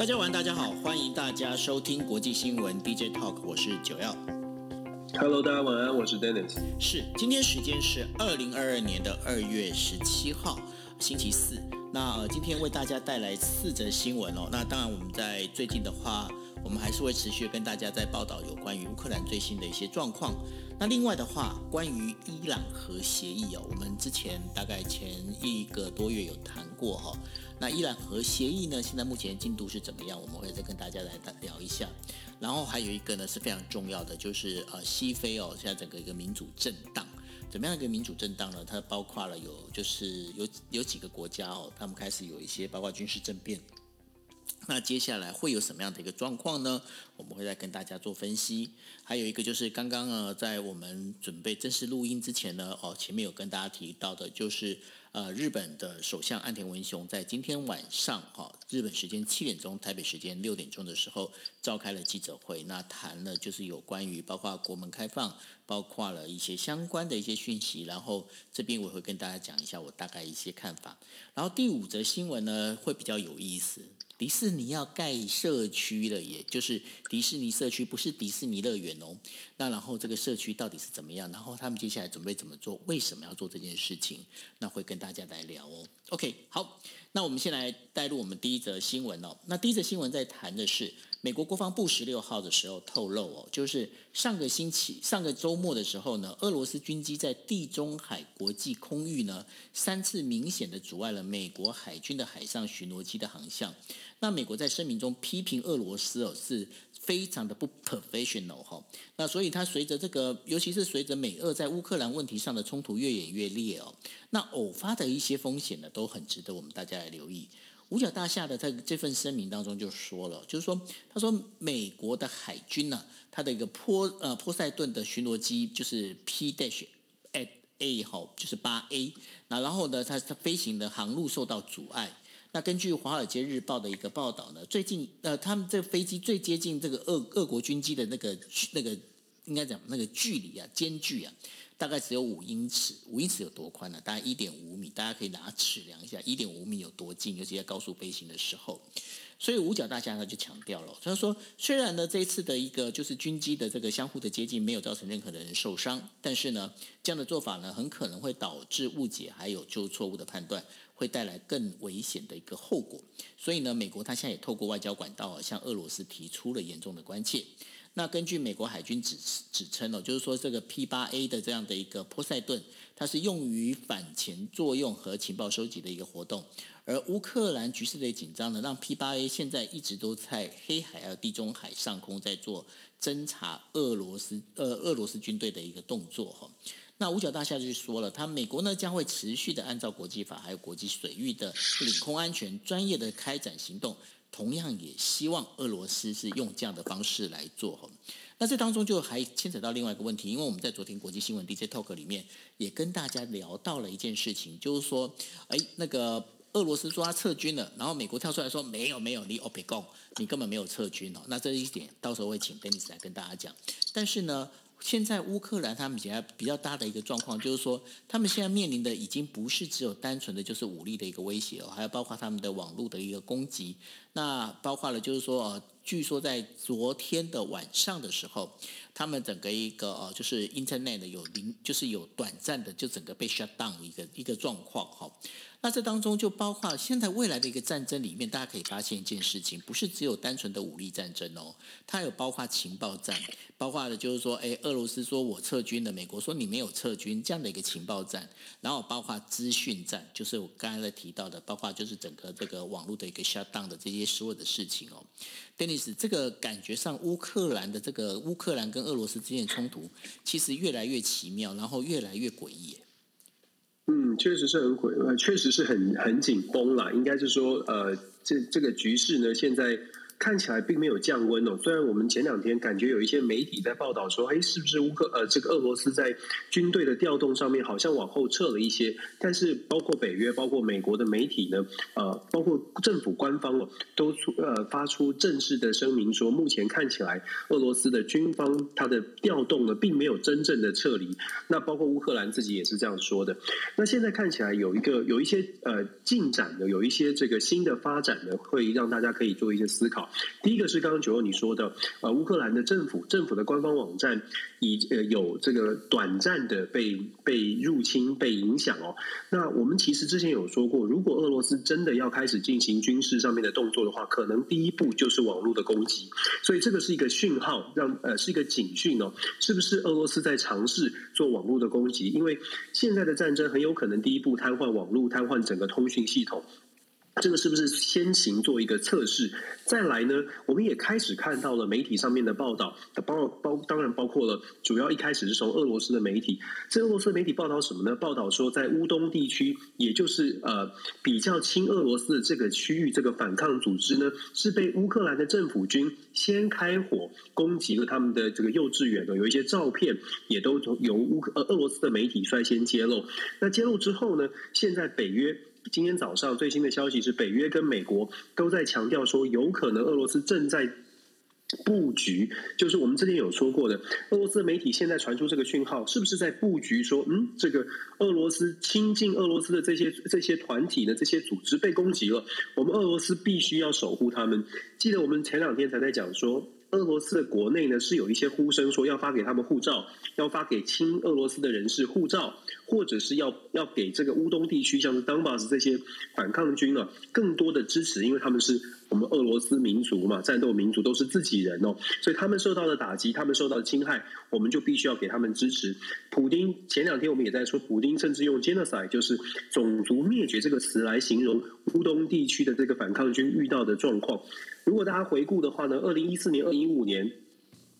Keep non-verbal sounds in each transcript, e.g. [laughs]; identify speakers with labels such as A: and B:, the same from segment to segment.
A: 大家晚，大家好，欢迎大家收听国际新闻 DJ Talk，我是九耀。
B: Hello，大家晚安，我是 Dennis。
A: 是，今天时间是二零二二年的二月十七号，星期四。那呃，今天为大家带来四则新闻哦。那当然，我们在最近的话，我们还是会持续跟大家在报道有关于乌克兰最新的一些状况。那另外的话，关于伊朗核协议哦，我们之前大概前一个多月有谈过哈、那伊朗核协议呢，现在目前进度是怎么样？我们会再跟大家来聊一下。然后还有一个呢是非常重要的，就是呃西非哦，现在整个一个民主震荡。怎么样一个民主震荡呢？它包括了有就是有有几个国家哦，他们开始有一些包括军事政变。那接下来会有什么样的一个状况呢？我们会再跟大家做分析。还有一个就是刚刚呃，在我们准备正式录音之前呢，哦，前面有跟大家提到的，就是呃，日本的首相岸田文雄在今天晚上哈、日本时间七点钟，台北时间六点钟的时候召开了记者会，那谈了就是有关于包括国门开放，包括了一些相关的一些讯息，然后这边我会跟大家讲一下我大概一些看法。然后第五则新闻呢，会比较有意思。迪士尼要盖社区了，也就是迪士尼社区，不是迪士尼乐园哦。那然后这个社区到底是怎么样？然后他们接下来准备怎么做？为什么要做这件事情？那会跟大家来聊哦。OK，好，那我们先来带入我们第一则新闻哦。那第一则新闻在谈的是美国国防部十六号的时候透露哦，就是上个星期、上个周末的时候呢，俄罗斯军机在地中海国际空域呢三次明显的阻碍了美国海军的海上巡逻机的航向。那美国在声明中批评俄罗斯哦是非常的不 professional 哈，那所以它随着这个，尤其是随着美俄在乌克兰问题上的冲突越演越烈哦，那偶发的一些风险呢，都很值得我们大家来留意。五角大厦的在这份声明当中就说了，就是说，他说美国的海军呢、它的一个波呃波塞顿的巡逻机就是 P dash at A 哈，就是八 A，那然后呢，它它飞行的航路受到阻碍。那根据《华尔街日报》的一个报道呢，最近呃，他们这个飞机最接近这个俄俄国军机的那个那个应该讲那个距离啊，间距啊，大概只有五英尺。五英尺有多宽呢、大概一点五米。大家可以拿尺量一下，一点五米有多近，尤其在高速飞行的时候。所以五角大厦呢就强调了，他说，虽然呢这次的一个就是军机的这个相互的接近没有造成任何的人受伤，但是呢这样的做法呢很可能会导致误解，还有就错误的判断，会带来更危险的一个后果。所以呢，美国他现在也透过外交管道向俄罗斯提出了严重的关切。那根据美国海军指指称哦，就是说这个 P 八 A 的这样的一个波塞顿，它是用于反潜作用和情报收集的一个活动。而乌克兰局势的紧张呢，让 P 八 A 现在一直都在黑海还有地中海上空在做侦查俄罗斯呃俄罗斯军队的一个动作哈。那五角大厦就说了，他美国呢将会持续的按照国际法还有国际水域的领空安全专业的开展行动。同样也希望俄罗斯是用这样的方式来做哈。那这当中就还牵扯到另外一个问题，因为我们在昨天国际新闻 DJ Talk 里面也跟大家聊到了一件事情，就是说，哎，那个俄罗斯说他撤军了，然后美国跳出来说没有没有，你 OPEC 你根本没有撤军哦。那这一点到时候会请 Dennis 来跟大家讲。但是呢，现在乌克兰他们现在比较大的一个状况，就是说他们现在面临的已经不是只有单纯的就是武力的一个威胁哦，还有包括他们的网络的一个攻击。那包括了就是说，呃，据说在昨天的晚上的时候，他们整个一个呃，就是 Internet 有零，就是有短暂的就整个被 shut down 一个一个状况哈。那这当中就包括现在未来的一个战争里面，大家可以发现一件事情，不是只有单纯的武力战争哦，它有包括情报战，包括的就是说，哎，俄罗斯说我撤军了，美国说你没有撤军这样的一个情报战，然后包括资讯战，就是我刚才提到的，包括就是整个这个网络的一个 shut down 的这些所有的事情哦。Dennis，这个感觉上乌克兰的这个乌克兰跟俄罗斯之间的冲突，其实越来越奇妙，然后越来越诡异。
B: 嗯，确实是很毁，确实是很很紧绷啦。应该是说，呃，这这个局势呢，现在看起来并没有降温哦。虽然我们前两天感觉有一些媒体在报道说，哎，是不是乌克呃这个俄罗斯在军队的调动上面好像往后撤了一些？但是包括北约、包括美国的媒体呢，呃，包括政府官方哦，都出呃发出正式的声明说，目前看起来俄罗斯的军方它的调动呢，并没有真正的撤离。那包括乌克兰自己也是这样说的。那现在看起来有一个有一些呃进展的，有一些这个新的发展呢，会让大家可以做一些思考。第一个是刚刚九欧你说的，呃，乌克兰的政府政府的官方网站已呃有这个短暂的被被入侵被影响哦。那我们其实之前有说过，如果俄罗斯真的要开始进行军事上面的动作的话，可能第一步就是网络的攻击。所以这个是一个讯号，让呃是一个警讯哦，是不是俄罗斯在尝试做网络的攻击？因为现在的战争很有可能第一步瘫痪网络，瘫痪整个通讯系统。这个是不是先行做一个测试？再来呢？我们也开始看到了媒体上面的报道，包包当然包括了主要一开始是从俄罗斯的媒体。这俄罗斯媒体报道什么呢？报道说在乌东地区，也就是呃比较亲俄罗斯的这个区域，这个反抗组织呢是被乌克兰的政府军先开火攻击了他们的这个幼稚园的，有一些照片也都从由乌克呃俄罗斯的媒体率先揭露。那揭露之后呢？现在北约。今天早上最新的消息是，北约跟美国都在强调说，有可能俄罗斯正在布局。就是我们之前有说过的，俄罗斯媒体现在传出这个讯号，是不是在布局？说，嗯，这个俄罗斯亲近俄罗斯的这些这些团体呢，这些组织被攻击了，我们俄罗斯必须要守护他们。记得我们前两天才在讲说。俄罗斯的国内呢是有一些呼声说要发给他们护照，要发给亲俄罗斯的人士护照，或者是要要给这个乌东地区像是当巴斯这些反抗军啊更多的支持，因为他们是我们俄罗斯民族嘛，战斗民族都是自己人哦，所以他们受到的打击，他们受到的侵害，我们就必须要给他们支持。普丁前两天我们也在说，普丁甚至用 genocide 就是种族灭绝这个词来形容乌东地区的这个反抗军遇到的状况。如果大家回顾的话呢，二零一四年、二零一五年，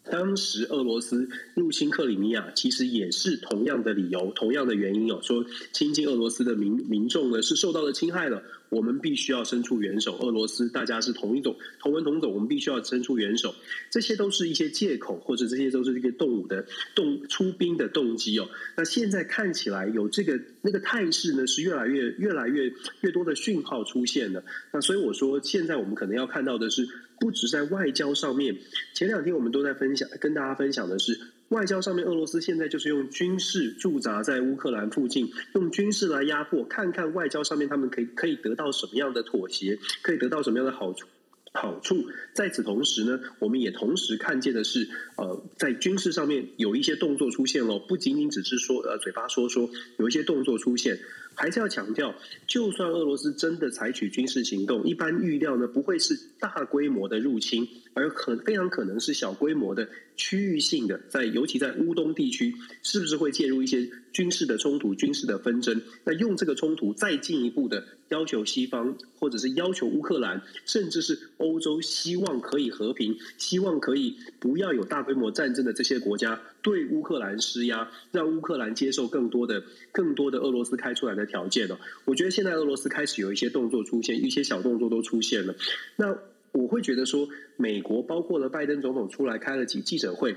B: 当时俄罗斯入侵克里米亚，其实也是同样的理由、同样的原因哦，说亲近俄罗斯的民民众呢是受到了侵害的。我们必须要伸出援手，俄罗斯大家是同一种同文同种，我们必须要伸出援手。这些都是一些借口，或者这些都是一个动武的动出兵的动机哦。那现在看起来有这个那个态势呢，是越来越越来越越多的讯号出现了。那所以我说，现在我们可能要看到的是，不止在外交上面。前两天我们都在分享，跟大家分享的是。外交上面，俄罗斯现在就是用军事驻扎在乌克兰附近，用军事来压迫，看看外交上面他们可以可以得到什么样的妥协，可以得到什么样的好处。好处。在此同时呢，我们也同时看见的是，呃，在军事上面有一些动作出现了，不仅仅只是说呃嘴巴说说，有一些动作出现。还是要强调，就算俄罗斯真的采取军事行动，一般预料呢不会是大规模的入侵，而很非常可能是小规模的区域性的，在尤其在乌东地区，是不是会介入一些军事的冲突、军事的纷争？那用这个冲突再进一步的要求西方，或者是要求乌克兰，甚至是欧洲，希望可以和平，希望可以不要有大规模战争的这些国家。对乌克兰施压，让乌克兰接受更多的、更多的俄罗斯开出来的条件了。我觉得现在俄罗斯开始有一些动作出现，一些小动作都出现了。那我会觉得说，美国包括了拜登总统出来开了几记者会，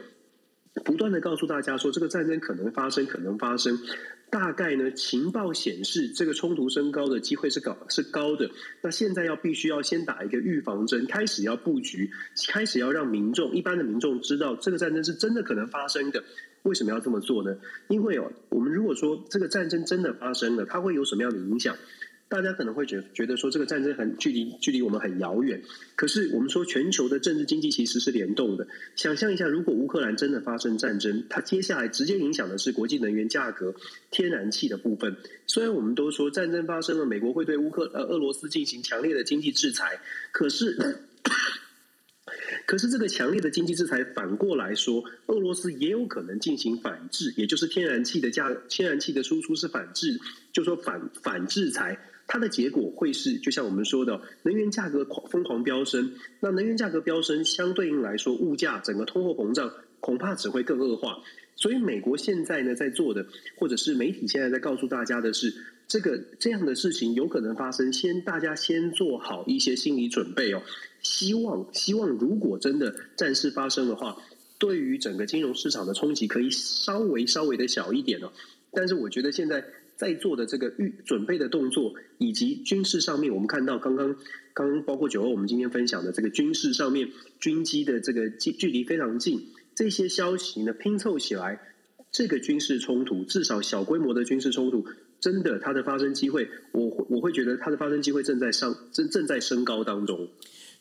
B: 不断的告诉大家说，这个战争可能发生，可能发生。大概呢，情报显示这个冲突升高的机会是高是高的。那现在要必须要先打一个预防针，开始要布局，开始要让民众一般的民众知道这个战争是真的可能发生的。为什么要这么做呢？因为哦，我们如果说这个战争真的发生了，它会有什么样的影响？大家可能会觉觉得说这个战争很距离距离我们很遥远，可是我们说全球的政治经济其实是联动的。想象一下，如果乌克兰真的发生战争，它接下来直接影响的是国际能源价格、天然气的部分。虽然我们都说战争发生了，美国会对乌克呃俄罗斯进行强烈的经济制裁，可是可是这个强烈的经济制裁反过来说，俄罗斯也有可能进行反制，也就是天然气的价天然气的输出是反制，就说反反制裁。它的结果会是，就像我们说的，能源价格狂疯狂飙升。那能源价格飙升，相对应来说，物价整个通货膨胀恐怕只会更恶化。所以美国现在呢在做的，或者是媒体现在在告诉大家的是，这个这样的事情有可能发生，先大家先做好一些心理准备哦。希望希望如果真的战事发生的话，对于整个金融市场的冲击可以稍微稍微的小一点哦。但是我觉得现在在做的这个预准备的动作，以及军事上面，我们看到刚刚刚包括九欧我们今天分享的这个军事上面军机的这个距距离非常近。这些消息呢拼凑起来，这个军事冲突至少小规模的军事冲突，真的它的发生机会，我我会觉得它的发生机会正在上正正在升高当中。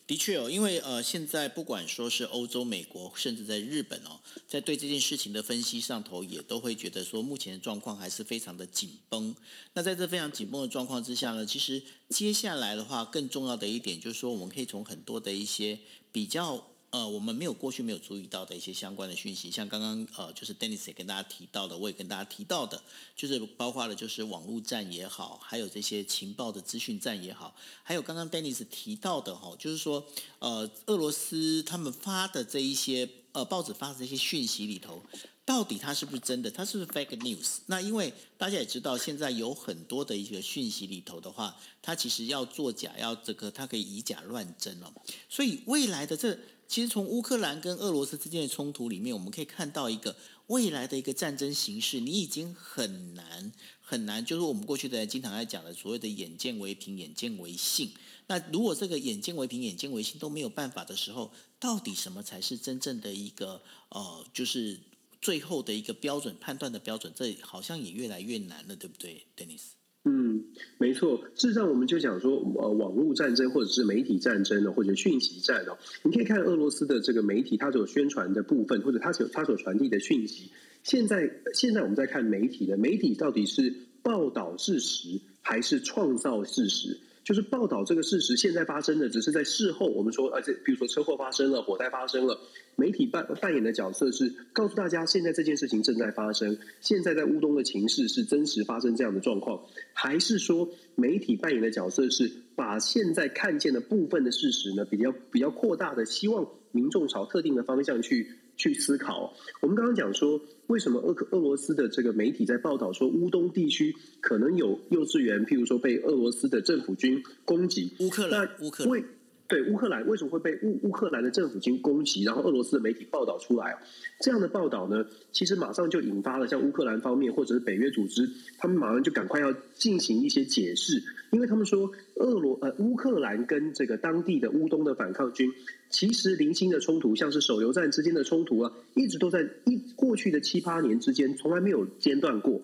A: 的确哦，因为呃，现在不管说是欧洲、美国，甚至在日本哦，在对这件事情的分析上头，也都会觉得说，目前的状况还是非常的紧绷。那在这非常紧绷的状况之下呢，其实接下来的话，更重要的一点就是说，我们可以从很多的一些比较。呃，我们没有过去没有注意到的一些相关的讯息，像刚刚呃，就是 Dennis 也跟大家提到的，我也跟大家提到的，就是包括了就是网络战也好，还有这些情报的资讯战也好，还有刚刚 Dennis 提到的哈，就是说呃，俄罗斯他们发的这一些呃报纸发的这些讯息里头，到底它是不是真的？它是不是 fake news？那因为大家也知道，现在有很多的一个讯息里头的话，它其实要作假，要这个它可以以假乱真哦，所以未来的这。其实从乌克兰跟俄罗斯之间的冲突里面，我们可以看到一个未来的一个战争形势。你已经很难很难，就是我们过去的经常在讲的所谓的“眼见为凭，眼见为信”。那如果这个“眼见为凭，眼见为信”都没有办法的时候，到底什么才是真正的一个呃，就是最后的一个标准判断的标准？这好像也越来越难了，对不对，Dennis？
B: 嗯，没错。事实上，我们就讲说，呃，网络战争或者是媒体战争呢，或者讯息战哦，你可以看俄罗斯的这个媒体，它所宣传的部分，或者它所它所传递的讯息。现在，现在我们在看媒体的媒体到底是报道事实还是创造事实？就是报道这个事实现在发生的，只是在事后我们说，而且比如说车祸发生了，火灾发生了。媒体扮扮演的角色是告诉大家，现在这件事情正在发生，现在在乌东的情势是真实发生这样的状况，还是说媒体扮演的角色是把现在看见的部分的事实呢，比较比较扩大的，希望民众朝特定的方向去去思考。我们刚刚讲说，为什么俄俄罗斯的这个媒体在报道说乌东地区可能有幼稚园，譬如说被俄罗斯的政府军攻击，
A: 乌克兰，乌克兰。
B: 对乌克兰为什么会被乌乌克兰的政府军攻击？然后俄罗斯的媒体报道出来，这样的报道呢，其实马上就引发了像乌克兰方面或者是北约组织，他们马上就赶快要进行一些解释，因为他们说俄罗呃乌克兰跟这个当地的乌东的反抗军，其实零星的冲突，像是手榴弹之间的冲突啊，一直都在一过去的七八年之间从来没有间断过。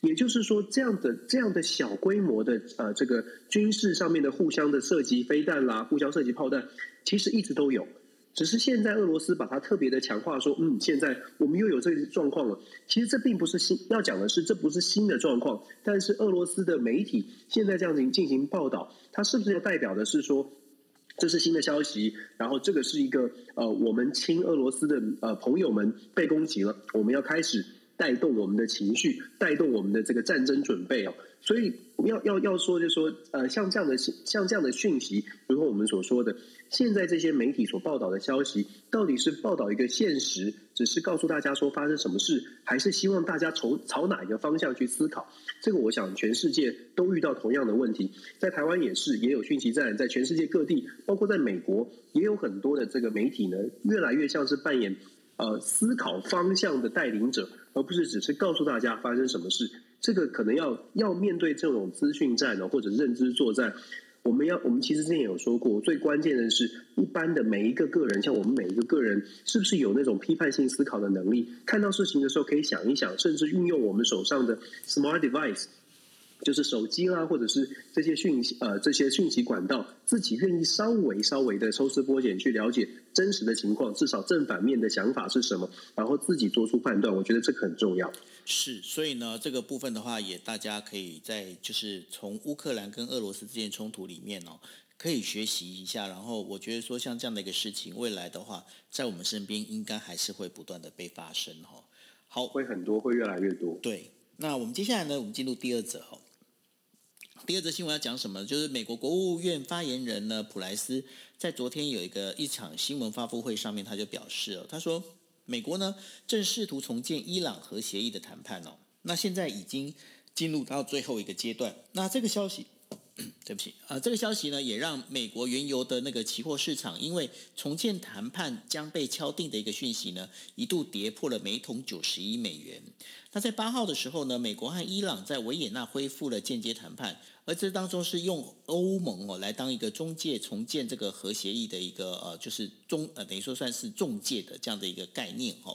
B: 也就是说，这样的这样的小规模的呃，这个军事上面的互相的射击飞弹啦，互相射击炮弹，其实一直都有。只是现在俄罗斯把它特别的强化，说嗯，现在我们又有这个状况了。其实这并不是新，要讲的是这不是新的状况。但是俄罗斯的媒体现在这样子进行报道，它是不是要代表的是说这是新的消息？然后这个是一个呃，我们亲俄罗斯的呃朋友们被攻击了，我们要开始。带动我们的情绪，带动我们的这个战争准备哦。所以要要要说，就是说呃，像这样的像这样的讯息，如同我们所说的，现在这些媒体所报道的消息，到底是报道一个现实，只是告诉大家说发生什么事，还是希望大家从朝哪一个方向去思考？这个我想全世界都遇到同样的问题，在台湾也是，也有讯息站，在全世界各地，包括在美国，也有很多的这个媒体呢，越来越像是扮演呃思考方向的带领者。而不是只是告诉大家发生什么事，这个可能要要面对这种资讯战呢，或者认知作战。我们要，我们其实之前有说过，最关键的是一般的每一个个人，像我们每一个个人，是不是有那种批判性思考的能力？看到事情的时候可以想一想，甚至运用我们手上的 smart device。就是手机啦，或者是这些讯息呃这些讯息管道，自己愿意稍微稍微的抽丝剥茧去了解真实的情况，至少正反面的想法是什么，然后自己做出判断。我觉得这个很重要。
A: 是，所以呢，这个部分的话，也大家可以在就是从乌克兰跟俄罗斯之间冲突里面哦，可以学习一下。然后我觉得说，像这样的一个事情，未来的话，在我们身边应该还是会不断的被发生哈。好，
B: 会很多，会越来越多。
A: 对，那我们接下来呢，我们进入第二则哈。第二则新闻要讲什么？就是美国国务院发言人呢，普莱斯在昨天有一个一场新闻发布会上面，他就表示哦，他说，美国呢正试图重建伊朗核协议的谈判哦，那现在已经进入到最后一个阶段。那这个消息。对不起，呃，这个消息呢，也让美国原油的那个期货市场，因为重建谈判将被敲定的一个讯息呢，一度跌破了每桶九十一美元。那在八号的时候呢，美国和伊朗在维也纳恢复了间接谈判，而这当中是用欧盟哦来当一个中介，重建这个核协议的一个呃，就是中呃等于说算是中介的这样的一个概念哦。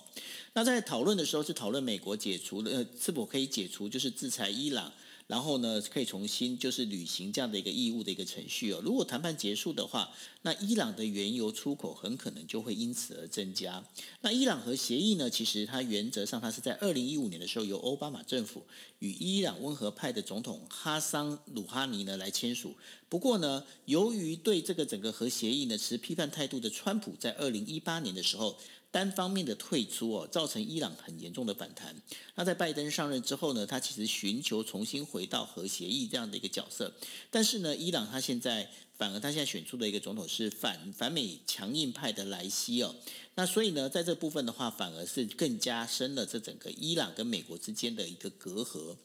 A: 那在讨论的时候是讨论美国解除呃是否可以解除就是制裁伊朗。然后呢，可以重新就是履行这样的一个义务的一个程序哦。如果谈判结束的话，那伊朗的原油出口很可能就会因此而增加。那伊朗核协议呢，其实它原则上它是在二零一五年的时候由奥巴马政府与伊朗温和派的总统哈桑鲁哈尼呢来签署。不过呢，由于对这个整个核协议呢持批判态度的川普，在二零一八年的时候。单方面的退出哦，造成伊朗很严重的反弹。那在拜登上任之后呢，他其实寻求重新回到核协议这样的一个角色。但是呢，伊朗他现在反而他现在选出的一个总统是反反美强硬派的莱西哦。那所以呢，在这部分的话，反而是更加深了这整个伊朗跟美国之间的一个隔阂。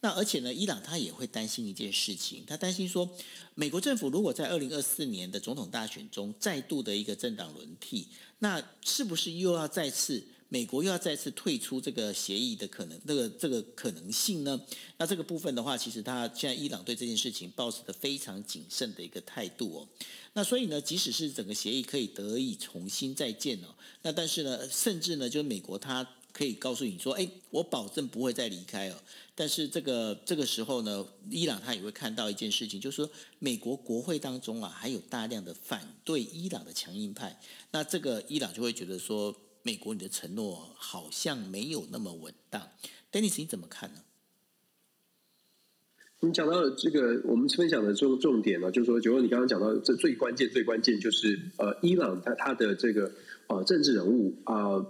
A: 那而且呢，伊朗他也会担心一件事情，他担心说，美国政府如果在二零二四年的总统大选中再度的一个政党轮替，那是不是又要再次美国又要再次退出这个协议的可能？这个这个可能性呢？那这个部分的话，其实他现在伊朗对这件事情保持的非常谨慎的一个态度哦。那所以呢，即使是整个协议可以得以重新再建哦，那但是呢，甚至呢，就是美国他。可以告诉你说，哎，我保证不会再离开哦。但是这个这个时候呢，伊朗他也会看到一件事情，就是说美国国会当中啊，还有大量的反对伊朗的强硬派。那这个伊朗就会觉得说，美国你的承诺好像没有那么稳当。Denis 你怎么看呢？
B: 你讲到这个，我们分享的重重点呢，就是说，九欧，你刚刚讲到这最关键、最关键就是呃，伊朗他他的这个呃政治人物啊。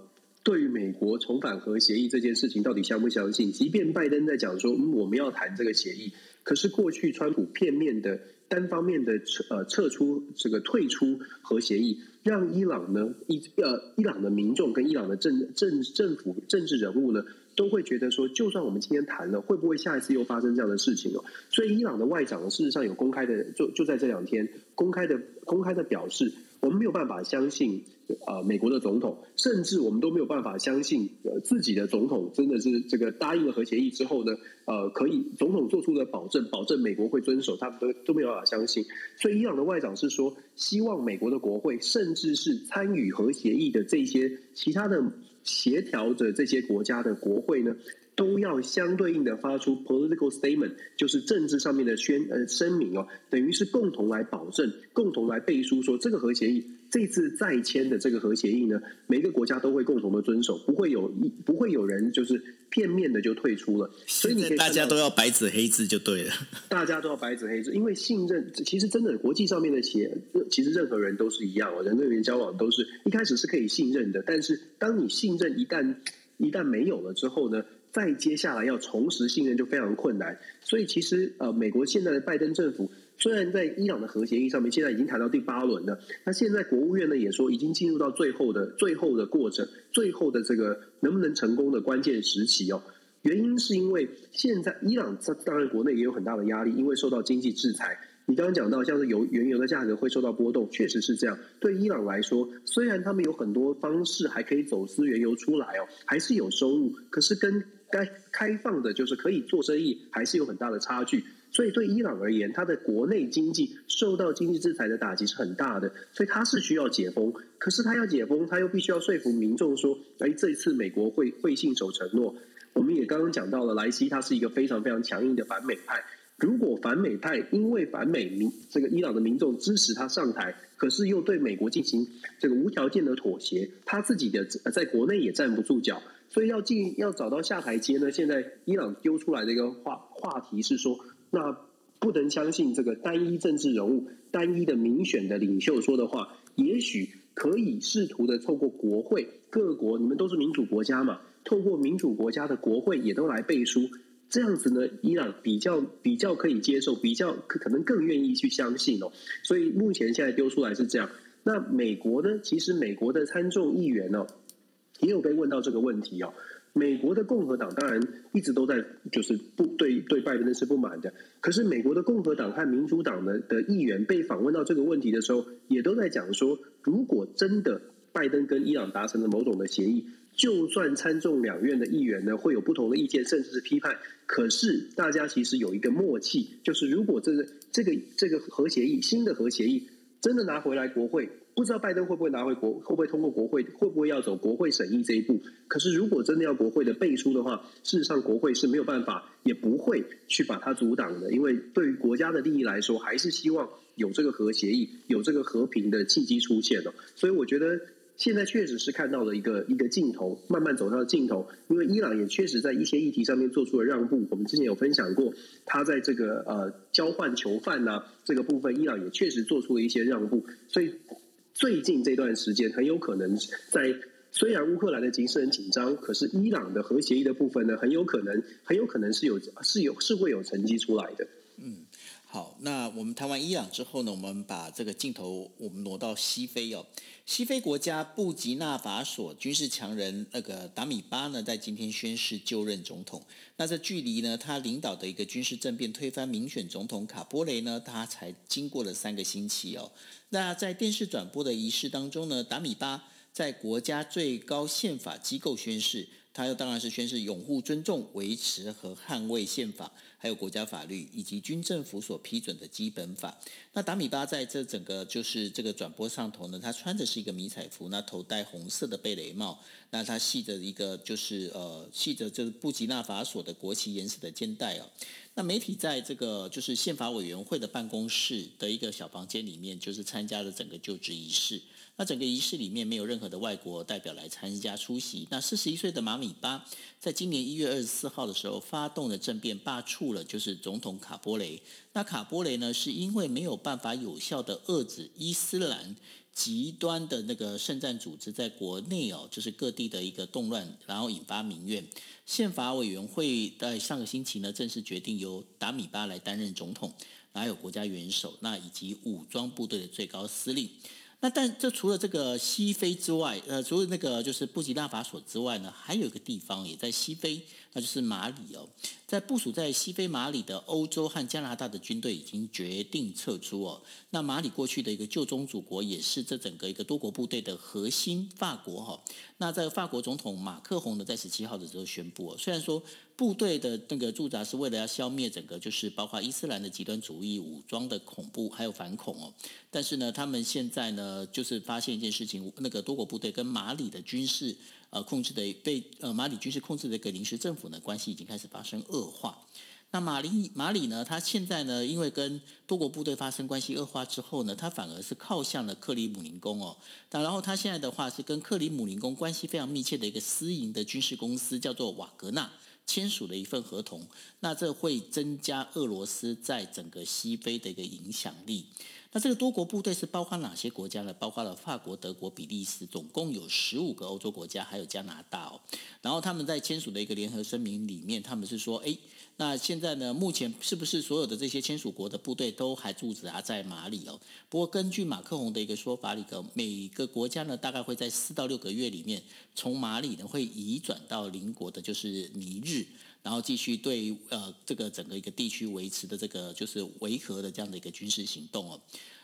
B: 对于美国重返核协议这件事情，到底相不相信？即便拜登在讲说我们要谈这个协议，可是过去川普片面的、单方面的撤呃撤出这个退出核协议，让伊朗呢伊呃伊朗的民众跟伊朗的政政政府政治人物呢，都会觉得说，就算我们今天谈了，会不会下一次又发生这样的事情哦？所以伊朗的外长事实上有公开的，就就在这两天公开的公开的表示。我们没有办法相信，呃，美国的总统，甚至我们都没有办法相信，呃，自己的总统真的是这个答应了核协议之后呢，呃，可以总统做出的保证，保证美国会遵守，他们都都没有办法相信。所以伊朗的外长是说，希望美国的国会，甚至是参与核协议的这些其他的协调着这些国家的国会呢。都要相对应的发出 political statement，就是政治上面的宣呃声明哦，等于是共同来保证、共同来背书，说这个核协议这次再签的这个核协议呢，每个国家都会共同的遵守，不会有一不会有人就是片面的就退出了。所以你可以
A: 大家都要白纸黑字就对了，
B: 大家都要白纸黑字，因为信任其实真的国际上面的协，其实任何人都是一样哦，人跟人交往都是一开始是可以信任的，但是当你信任一旦一旦没有了之后呢？再接下来要重拾信任就非常困难，所以其实呃，美国现在的拜登政府虽然在伊朗的核协议上面现在已经谈到第八轮了，那现在国务院呢也说已经进入到最后的最后的过程，最后的这个能不能成功的关键时期哦。原因是因为现在伊朗在当然国内也有很大的压力，因为受到经济制裁。你刚刚讲到，像是油原油的价格会受到波动，确实是这样。对伊朗来说，虽然他们有很多方式还可以走私原油出来哦，还是有收入，可是跟该开放的，就是可以做生意，还是有很大的差距。所以对伊朗而言，它的国内经济受到经济制裁的打击是很大的，所以它是需要解封。可是它要解封，它又必须要说服民众说：“哎，这一次美国会会信守承诺。”我们也刚刚讲到了，莱西他是一个非常非常强硬的反美派。如果反美派因为反美民这个伊朗的民众支持他上台，可是又对美国进行这个无条件的妥协，他自己的在国内也站不住脚，所以要进要找到下台阶呢？现在伊朗丢出来的一个话话题是说，那不能相信这个单一政治人物、单一的民选的领袖说的话，也许可以试图的透过国会各国，你们都是民主国家嘛，透过民主国家的国会也都来背书。这样子呢，伊朗比较比较可以接受，比较可能更愿意去相信哦。所以目前现在丢出来是这样。那美国呢？其实美国的参众议员哦，也有被问到这个问题哦。美国的共和党当然一直都在就是不对对拜登是不满的，可是美国的共和党和民主党的的议员被访问到这个问题的时候，也都在讲说，如果真的拜登跟伊朗达成了某种的协议，就算参众两院的议员呢会有不同的意见，甚至是批判，可是大家其实有一个默契，就是如果这个这个这个核协议新的核协议真的拿回来国会。不知道拜登会不会拿回国，会不会通过国会，会不会要走国会审议这一步？可是如果真的要国会的背书的话，事实上国会是没有办法，也不会去把它阻挡的，因为对于国家的利益来说，还是希望有这个核协议，有这个和平的契机出现的。所以我觉得。现在确实是看到了一个一个镜头，慢慢走向尽头。因为伊朗也确实在一些议题上面做出了让步。我们之前有分享过，他在这个呃交换囚犯呐这个部分，伊朗也确实做出了一些让步。所以最近这段时间，很有可能在虽然乌克兰的局势很紧张，可是伊朗的核协议的部分呢，很有可能很有可能是有是有是会有成绩出来的。
A: 嗯。好，那我们谈完伊朗之后呢，我们把这个镜头我们挪到西非哦。西非国家布吉纳法索军事强人那个达米巴呢，在今天宣誓就任总统。那这距离呢，他领导的一个军事政变推翻民选总统卡波雷呢，他才经过了三个星期哦。那在电视转播的仪式当中呢，达米巴在国家最高宪法机构宣誓。他又当然是宣誓拥护、尊重、维持和捍卫宪法，还有国家法律以及军政府所批准的基本法。那达米巴在这整个就是这个转播上头呢，他穿的是一个迷彩服，那头戴红色的贝雷帽，那他系着一个就是呃系着就是布吉纳法索的国旗颜色的肩带哦。那媒体在这个就是宪法委员会的办公室的一个小房间里面，就是参加了整个就职仪式。那整个仪式里面没有任何的外国代表来参加出席。那四十一岁的马米巴，在今年一月二十四号的时候发动了政变，罢黜了就是总统卡波雷。那卡波雷呢，是因为没有办法有效的遏制伊斯兰极端的那个圣战组织在国内哦，就是各地的一个动乱，然后引发民怨。宪法委员会在上个星期呢，正式决定由达米巴来担任总统，还有国家元首，那以及武装部队的最高司令。那但这除了这个西非之外，呃，除了那个就是布吉纳法索之外呢，还有一个地方也在西非，那就是马里哦。在部署在西非马里的欧洲和加拿大的军队已经决定撤出哦。那马里过去的一个旧宗主国，也是这整个一个多国部队的核心，法国哈。那在法国总统马克宏呢，在十七号的时候宣布哦，虽然说部队的那个驻扎是为了要消灭整个就是包括伊斯兰的极端主义武装的恐怖还有反恐哦，但是呢，他们现在呢就是发现一件事情，那个多国部队跟马里的军事。呃，控制的被呃马里军事控制的一个临时政府呢，关系已经开始发生恶化。那马里马里呢，他现在呢，因为跟多国部队发生关系恶化之后呢，他反而是靠向了克里姆林宫哦。那然后他现在的话是跟克里姆林宫关系非常密切的一个私营的军事公司，叫做瓦格纳签署了一份合同。那这会增加俄罗斯在整个西非的一个影响力。那这个多国部队是包括哪些国家呢？包括了法国、德国、比利时，总共有十五个欧洲国家，还有加拿大哦。然后他们在签署的一个联合声明里面，他们是说，哎，那现在呢，目前是不是所有的这些签署国的部队都还驻扎在马里哦？不过根据马克宏的一个说法里头，每个国家呢，大概会在四到六个月里面，从马里呢会移转到邻国的，就是尼日。然后继续对呃这个整个一个地区维持的这个就是维和的这样的一个军事行动哦。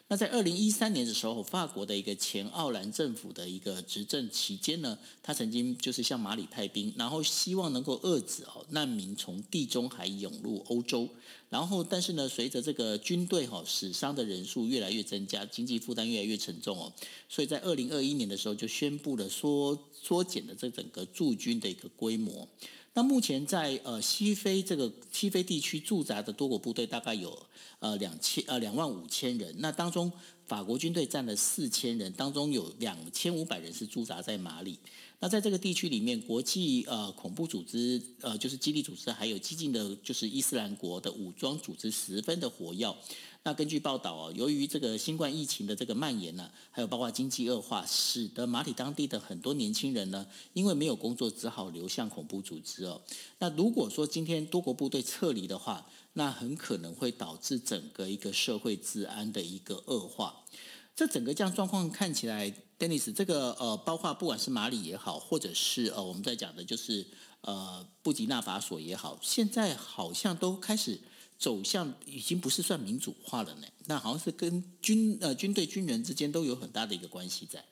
A: 那在二零一三年的时候，法国的一个前奥兰政府的一个执政期间呢，他曾经就是向马里派兵，然后希望能够遏制哦难民从地中海涌入欧洲。然后但是呢，随着这个军队哈死伤的人数越来越增加，经济负担越来越沉重哦，所以在二零二一年的时候就宣布了缩缩减了这整个驻军的一个规模。那目前在呃西非这个西非地区驻扎的多国部队大概有呃两千呃两万五千人，那当中法国军队占了四千人，当中有两千五百人是驻扎在马里。那在这个地区里面，国际呃恐怖组织呃就是基地组织，还有激进的就是伊斯兰国的武装组织十分的活跃。那根据报道哦，由于这个新冠疫情的这个蔓延呢，还有包括经济恶化，使得马里当地的很多年轻人呢，因为没有工作，只好流向恐怖组织哦。那如果说今天多国部队撤离的话，那很可能会导致整个一个社会治安的一个恶化。这整个这样状况看起来，Dennis，这个呃，包括不管是马里也好，或者是呃，我们在讲的就是呃布吉纳法索也好，现在好像都开始走向已经不是算民主化了呢。那好像是跟军呃军队军人之间都有很大的一个关系在。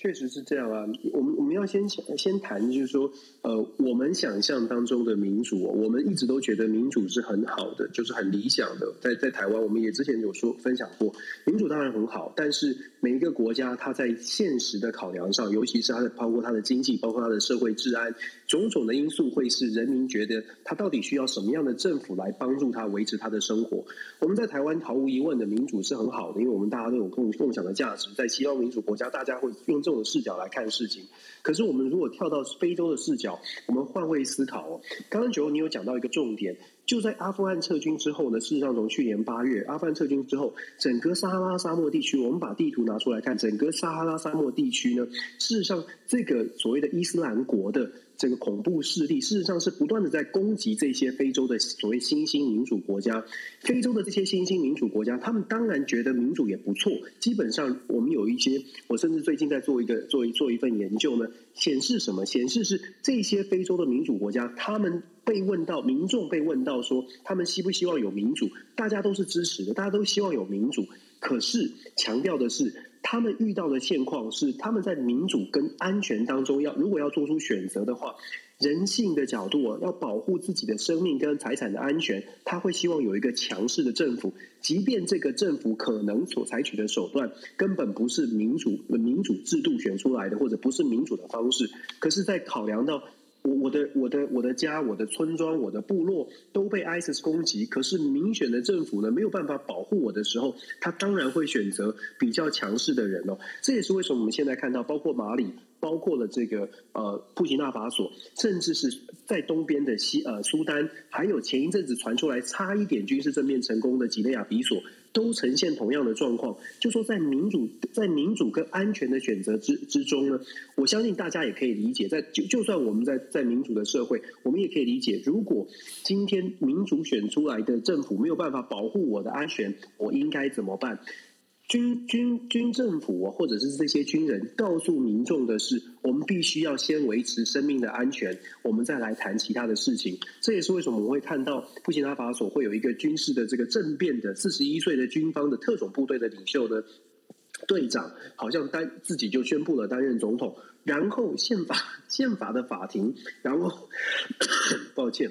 B: 确实是这样啊，我们我们要先先谈，就是说，呃，我们想象当中的民主，我们一直都觉得民主是很好的，就是很理想的。在在台湾，我们也之前有说分享过，民主当然很好，但是每一个国家它在现实的考量上，尤其是它的包括它的经济，包括它的社会治安，种种的因素，会是人民觉得他到底需要什么样的政府来帮助他维持他的生活。我们在台湾毫无疑问的民主是很好的，因为我们大家都有共共享的价值，在西方民主国家，大家会用。这种视角来看事情，可是我们如果跳到非洲的视角，我们换位思考哦。刚刚九，你有讲到一个重点，就在阿富汗撤军之后呢，事实上从去年八月阿富汗撤军之后，整个撒哈拉沙漠地区，我们把地图拿出来看，整个撒哈拉沙漠地区呢，事实上这个所谓的伊斯兰国的。这个恐怖势力事实上是不断的在攻击这些非洲的所谓新兴民主国家。非洲的这些新兴民主国家，他们当然觉得民主也不错。基本上，我们有一些，我甚至最近在做一个做一做一份研究呢，显示什么？显示是这些非洲的民主国家，他们被问到，民众被问到说，他们希不希望有民主？大家都是支持的，大家都希望有民主。可是强调的是。他们遇到的现况是，他们在民主跟安全当中，要如果要做出选择的话，人性的角度啊，要保护自己的生命跟财产的安全，他会希望有一个强势的政府，即便这个政府可能所采取的手段根本不是民主民主制度选出来的，或者不是民主的方式，可是，在考量到。我我的我的我的家我的村庄我的部落都被 ISIS 攻击，可是民选的政府呢没有办法保护我的时候，他当然会选择比较强势的人哦。这也是为什么我们现在看到，包括马里，包括了这个呃布吉纳法索，甚至是在东边的西呃苏丹，还有前一阵子传出来差一点军事政变成功的几内亚比索。都呈现同样的状况，就说在民主、在民主跟安全的选择之之中呢，我相信大家也可以理解，在就就算我们在在民主的社会，我们也可以理解，如果今天民主选出来的政府没有办法保护我的安全，我应该怎么办？军军军政府或者是这些军人告诉民众的是，我们必须要先维持生命的安全，我们再来谈其他的事情。这也是为什么我们会看到布吉纳法索会有一个军事的这个政变的四十一岁的军方的特种部队的领袖呢，队长好像担自己就宣布了担任总统，然后宪法宪法的法庭，然后 [coughs] 抱歉。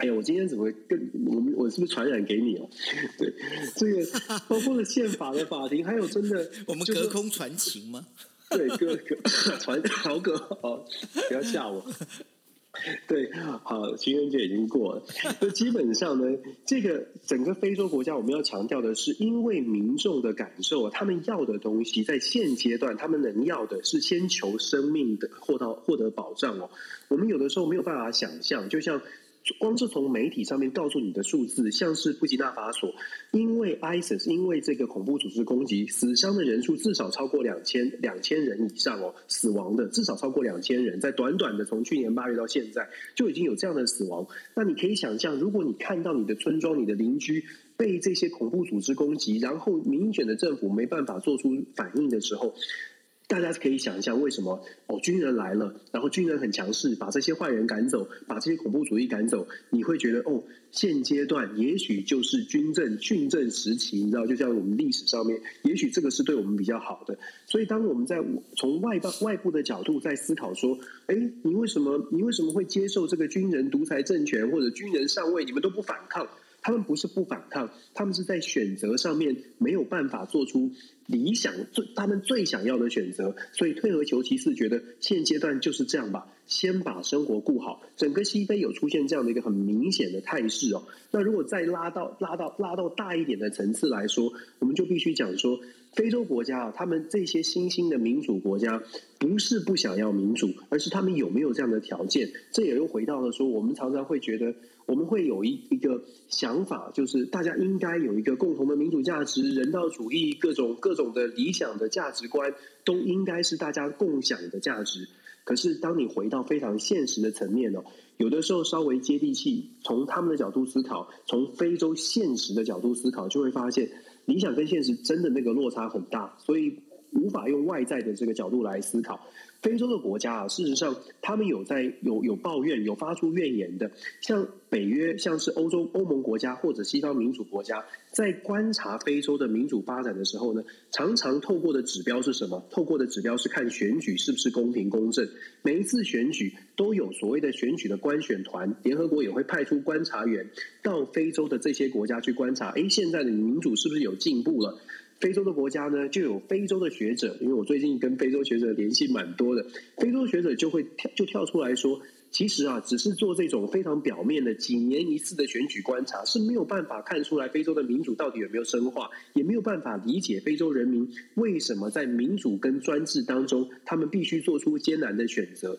B: 哎呀，我今天怎么跟我们？我是不是传染给你哦？对，这个 [laughs] 包括了宪法的法庭，还有真的，[laughs]
A: 我们隔空传情吗？
B: 对，隔隔传好隔好，不要吓我。对，好，情人节已经过了。那基本上呢，这个整个非洲国家，我们要强调的是，因为民众的感受，他们要的东西，在现阶段，他们能要的是先求生命的获到获得保障哦。我们有的时候没有办法想象，就像。光是从媒体上面告诉你的数字，像是布吉纳法索，因为 ISIS 因为这个恐怖组织攻击，死伤的人数至少超过两千两千人以上哦，死亡的至少超过两千人，在短短的从去年八月到现在，就已经有这样的死亡。那你可以想象，如果你看到你的村庄、你的邻居被这些恐怖组织攻击，然后民选的政府没办法做出反应的时候。大家可以想一下，为什么哦军人来了，然后军人很强势，把这些坏人赶走，把这些恐怖主义赶走，你会觉得哦，现阶段也许就是军政训政时期，你知道，就像我们历史上面，也许这个是对我们比较好的。所以，当我们在从外外外部的角度在思考说，哎，你为什么你为什么会接受这个军人独裁政权或者军人上位，你们都不反抗？他们不是不反抗，他们是在选择上面没有办法做出理想最他们最想要的选择，所以退而求其次，觉得现阶段就是这样吧，先把生活顾好。整个西非有出现这样的一个很明显的态势哦。那如果再拉到拉到拉到大一点的层次来说，我们就必须讲说，非洲国家啊，他们这些新兴的民主国家，不是不想要民主，而是他们有没有这样的条件。这也又回到了说，我们常常会觉得。我们会有一一个想法，就是大家应该有一个共同的民主价值、人道主义、各种各种的理想的价值观，都应该是大家共享的价值。可是，当你回到非常现实的层面哦，有的时候稍微接地气，从他们的角度思考，从非洲现实的角度思考，就会发现理想跟现实真的那个落差很大，所以无法用外在的这个角度来思考。非洲的国家啊，事实上他们有在有有抱怨、有发出怨言的，像北约、像是欧洲欧盟国家或者西方民主国家，在观察非洲的民主发展的时候呢，常常透过的指标是什么？透过的指标是看选举是不是公平公正。每一次选举都有所谓的选举的观选团，联合国也会派出观察员到非洲的这些国家去观察，诶，现在的民主是不是有进步了？非洲的国家呢，就有非洲的学者，因为我最近跟非洲学者联系蛮多的，非洲学者就会跳就跳出来说，其实啊，只是做这种非常表面的几年一次的选举观察，是没有办法看出来非洲的民主到底有没有深化，也没有办法理解非洲人民为什么在民主跟专制当中，他们必须做出艰难的选择。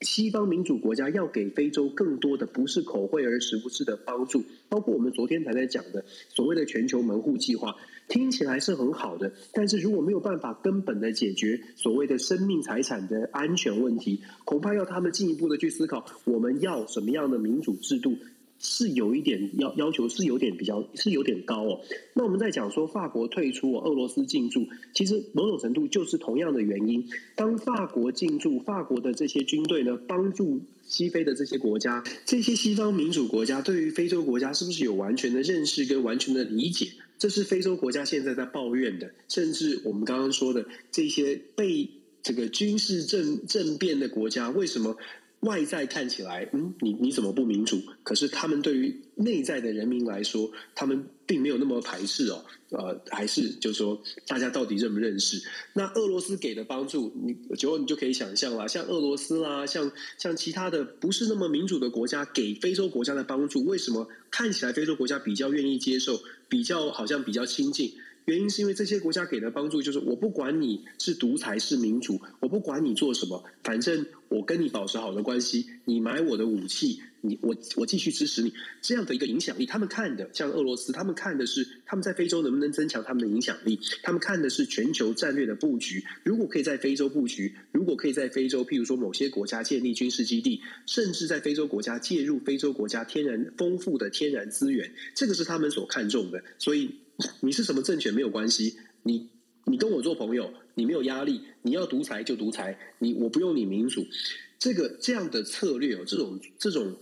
B: 西方民主国家要给非洲更多的不是口惠而实不是的帮助，包括我们昨天才在讲的所谓的全球门户计划，听起来是很好的，但是如果没有办法根本的解决所谓的生命财产的安全问题，恐怕要他们进一步的去思考我们要什么样的民主制度。是有一点要要求，是有点比较是有点高哦。那我们在讲说法国退出，俄罗斯进驻，其实某种程度就是同样的原因。当法国进驻，法国的这些军队呢，帮助西非的这些国家，这些西方民主国家对于非洲国家是不是有完全的认识跟完全的理解？这是非洲国家现在在抱怨的。甚至我们刚刚说的这些被这个军事政政变的国家，为什么？外在看起来，嗯，你你怎么不民主？可是他们对于内在的人民来说，他们并没有那么排斥哦。呃，还是就是说，大家到底认不认识？那俄罗斯给的帮助，你结果你就可以想象了。像俄罗斯啦，像像其他的不是那么民主的国家给非洲国家的帮助，为什么看起来非洲国家比较愿意接受，比较好像比较亲近？原因是因为这些国家给的帮助就是我不管你是独裁是民主，我不管你做什么，反正我跟你保持好的关系，你买我的武器，你我我继续支持你这样的一个影响力。他们看的像俄罗斯，他们看的是他们在非洲能不能增强他们的影响力，他们看的是全球战略的布局。如果可以在非洲布局，如果可以在非洲，譬如说某些国家建立军事基地，甚至在非洲国家介入非洲国家天然丰富的天然资源，这个是他们所看重的。所以。你是什么政权没有关系，你你跟我做朋友，你没有压力，你要独裁就独裁，你我不用你民主，这个这样的策略哦，这种这种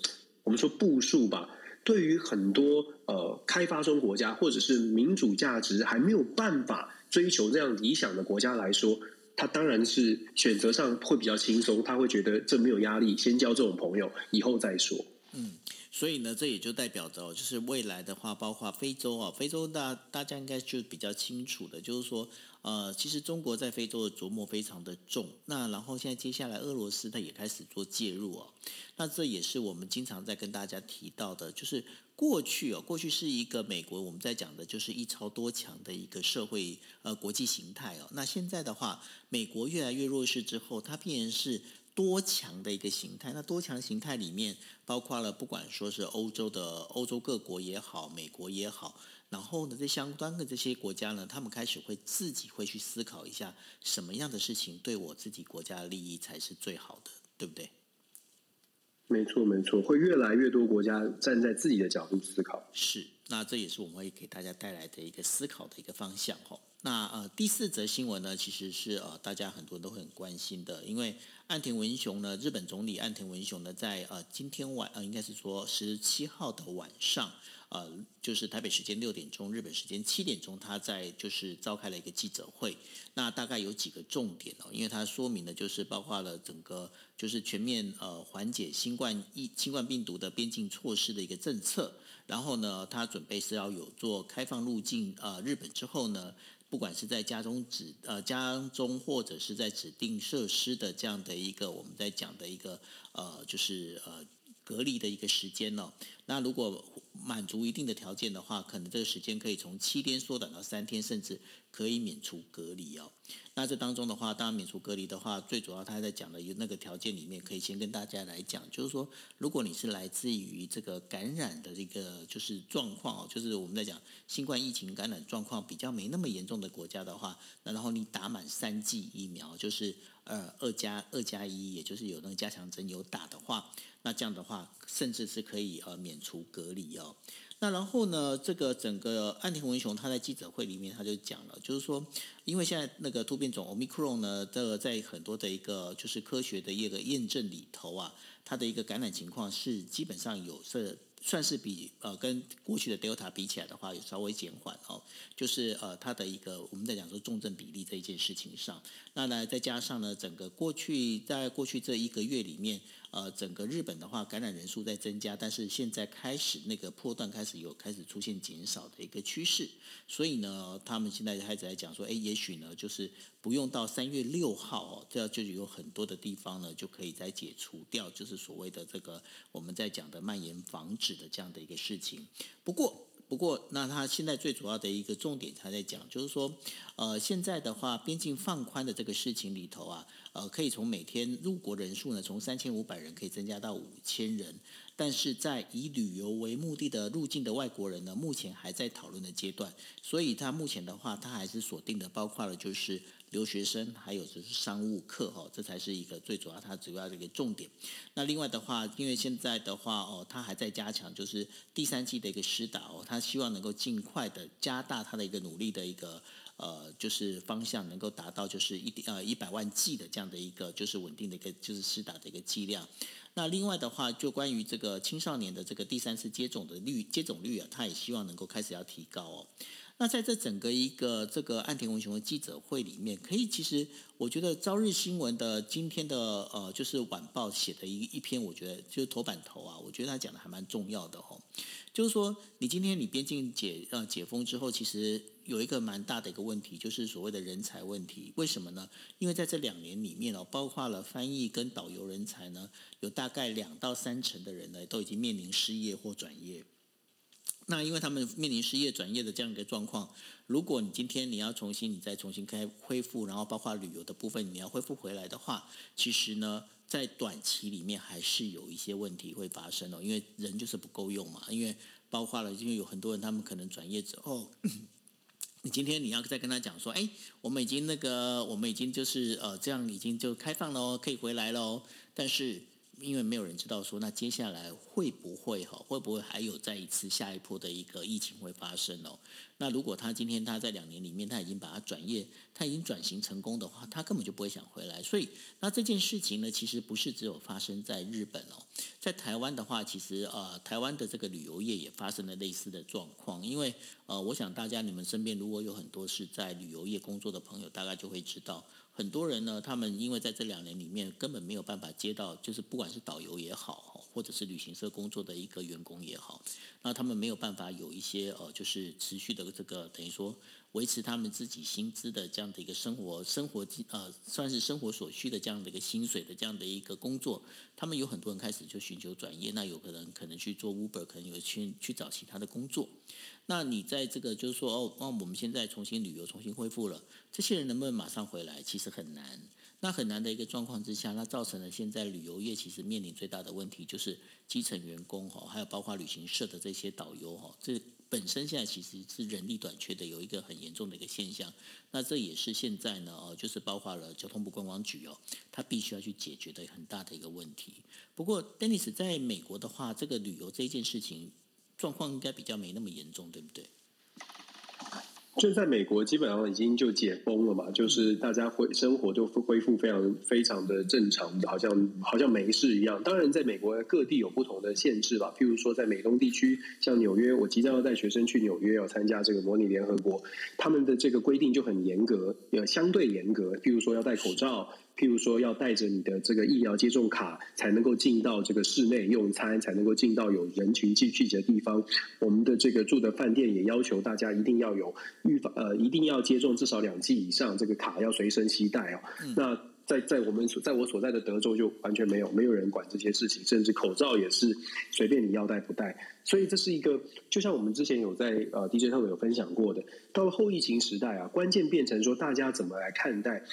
B: 我们说步数吧，对于很多呃开发中国家或者是民主价值还没有办法追求这样理想的国家来说，他当然是选择上会比较轻松，他会觉得这没有压力，先交这种朋友，以后再说。
A: 嗯。所以呢，这也就代表着，就是未来的话，包括非洲啊，非洲大大家应该就比较清楚的，就是说，呃，其实中国在非洲的琢磨非常的重。那然后现在接下来俄罗斯它也开始做介入哦。那这也是我们经常在跟大家提到的，就是过去哦，过去是一个美国我们在讲的就是一超多强的一个社会呃国际形态哦。那现在的话，美国越来越弱势之后，它必然是。多强的一个形态，那多强形态里面包括了不管说是欧洲的欧洲各国也好，美国也好，然后呢，这相关的这些国家呢，他们开始会自己会去思考一下，什么样的事情对我自己国家的利益才是最好的，对不对？
B: 没错，没错，会越来越多国家站在自己的角度思考。
A: 是，那这也是我们会给大家带来的一个思考的一个方向，吼。那呃，第四则新闻呢，其实是呃，大家很多人都会很关心的，因为岸田文雄呢，日本总理岸田文雄呢，在呃今天晚呃，应该是说十七号的晚上，呃，就是台北时间六点钟，日本时间七点钟，他在就是召开了一个记者会。那大概有几个重点哦，因为他说明的就是包括了整个就是全面呃缓解新冠疫新冠病毒的边境措施的一个政策。然后呢，他准备是要有做开放入境呃日本之后呢。不管是在家中指呃家中或者是在指定设施的这样的一个我们在讲的一个呃就是呃隔离的一个时间呢，那如果满足一定的条件的话，可能这个时间可以从七天缩短到三天，甚至可以免除隔离哦。那这当中的话，当然免除隔离的话，最主要他在讲的有那个条件里面，可以先跟大家来讲，就是说，如果你是来自于这个感染的这个就是状况哦，就是我们在讲新冠疫情感染状况比较没那么严重的国家的话，那然后你打满三剂疫苗，就是呃二加二加一，也就是有那个加强针有打的话，那这样的话，甚至是可以呃免除隔离哦。那然后呢，这个整个岸田文雄他在记者会里面他就讲了，就是说，因为现在那个突变种 Omicron 呢，这个在很多的一个就是科学的一个验证里头啊，它的一个感染情况是基本上有是。算是比呃跟过去的 Delta 比起来的话，有稍微减缓哦。就是呃它的一个我们在讲说重症比例这一件事情上，那呢再加上呢整个过去在过去这一个月里面。呃，整个日本的话，感染人数在增加，但是现在开始那个破断开始有开始出现减少的一个趋势，所以呢，他们现在开始在讲说，哎，也许呢，就是不用到三月六号哦，这样就有很多的地方呢，就可以再解除掉，就是所谓的这个我们在讲的蔓延防止的这样的一个事情。不过，不过，那他现在最主要的一个重点，他在讲，就是说，呃，现在的话，边境放宽的这个事情里头啊，呃，可以从每天入国人数呢，从三千五百人可以增加到五千人，但是在以旅游为目的的入境的外国人呢，目前还在讨论的阶段，所以他目前的话，他还是锁定的，包括了就是。留学生还有就是商务客哈，这才是一个最主要它主要的一个重点。那另外的话，因为现在的话哦，它还在加强就是第三季的一个施打哦，它希望能够尽快的加大它的一个努力的一个呃，就是方向能够达到就是一呃一百万剂的这样的一个就是稳定的一个就是施打的一个剂量。那另外的话，就关于这个青少年的这个第三次接种的率接种率啊，它也希望能够开始要提高哦。那在这整个一个这个岸田文雄的记者会里面，可以其实我觉得朝日新闻的今天的呃就是晚报写的一一篇，我觉得就是头版头啊，我觉得他讲的还蛮重要的哦。就是说，你今天你边境解呃解封之后，其实有一个蛮大的一个问题，就是所谓的人才问题。为什么呢？因为在这两年里面哦，包括了翻译跟导游人才呢，有大概两到三成的人呢，都已经面临失业或转业。那因为他们面临失业转业的这样一个状况，如果你今天你要重新你再重新开恢复，然后包括旅游的部分你要恢复回来的话，其实呢，在短期里面还是有一些问题会发生哦，因为人就是不够用嘛。因为包括了，因为有很多人他们可能转业之后，[coughs] 你今天你要再跟他讲说，哎，我们已经那个，我们已经就是呃这样已经就开放了哦，可以回来了哦，但是。因为没有人知道说，那接下来会不会哈，会不会还有再一次下一波的一个疫情会发生哦？那如果他今天他在两年里面他已经把它转业，他已经转型成功的话，他根本就不会想回来。所以，那这件事情呢，其实不是只有发生在日本哦，在台湾的话，其实呃，台湾的这个旅游业也发生了类似的状况。因为呃，我想大家你们身边如果有很多是在旅游业工作的朋友，大概就会知道。很多人呢，他们因为在这两年里面根本没有办法接到，就是不管是导游也好，或者是旅行社工作的一个员工也好，那他们没有办法有一些呃，就是持续的这个等于说。维持他们自己薪资的这样的一个生活生活呃，算是生活所需的这样的一个薪水的这样的一个工作，他们有很多人开始就寻求转业，那有可能可能去做 Uber，可能有去去找其他的工作。那你在这个就是说哦，那我们现在重新旅游重新恢复了，这些人能不能马上回来？其实很难。那很难的一个状况之下，那造成了现在旅游业其实面临最大的问题，就是基层员工哈，还有包括旅行社的这些导游哈，这。本身现在其实是人力短缺的，有一个很严重的一个现象。那这也是现在呢，哦，就是包括了交通部观光局哦，它必须要去解决的很大的一个问题。不过，Dennis 在美国的话，这个旅游这件事情状况应该比较没那么严重，对不对？
B: 就在美国，基本上已经就解封了嘛，就是大家恢生活就恢复非常非常的正常，好像好像没事一样。当然，在美国各地有不同的限制吧，譬如说在美东地区，像纽约，我即将要带学生去纽约要参加这个模拟联合国，他们的这个规定就很严格，呃，相对严格，譬如说要戴口罩。譬如说，要带着你的这个疫苗接种卡才能够进到这个室内用餐，才能够进到有人群聚聚集的地方。我们的这个住的饭店也要求大家一定要有预防，呃，一定要接种至少两剂以上，这个卡要随身携带哦。那在在我们所在我所在的德州就完全没有，没有人管这些事情，甚至口罩也是随便你要戴不戴。所以这是一个，就像我们之前有在呃 DJ 上面有分享过的，到了后疫情时代啊，关键变成说大家怎么来看待。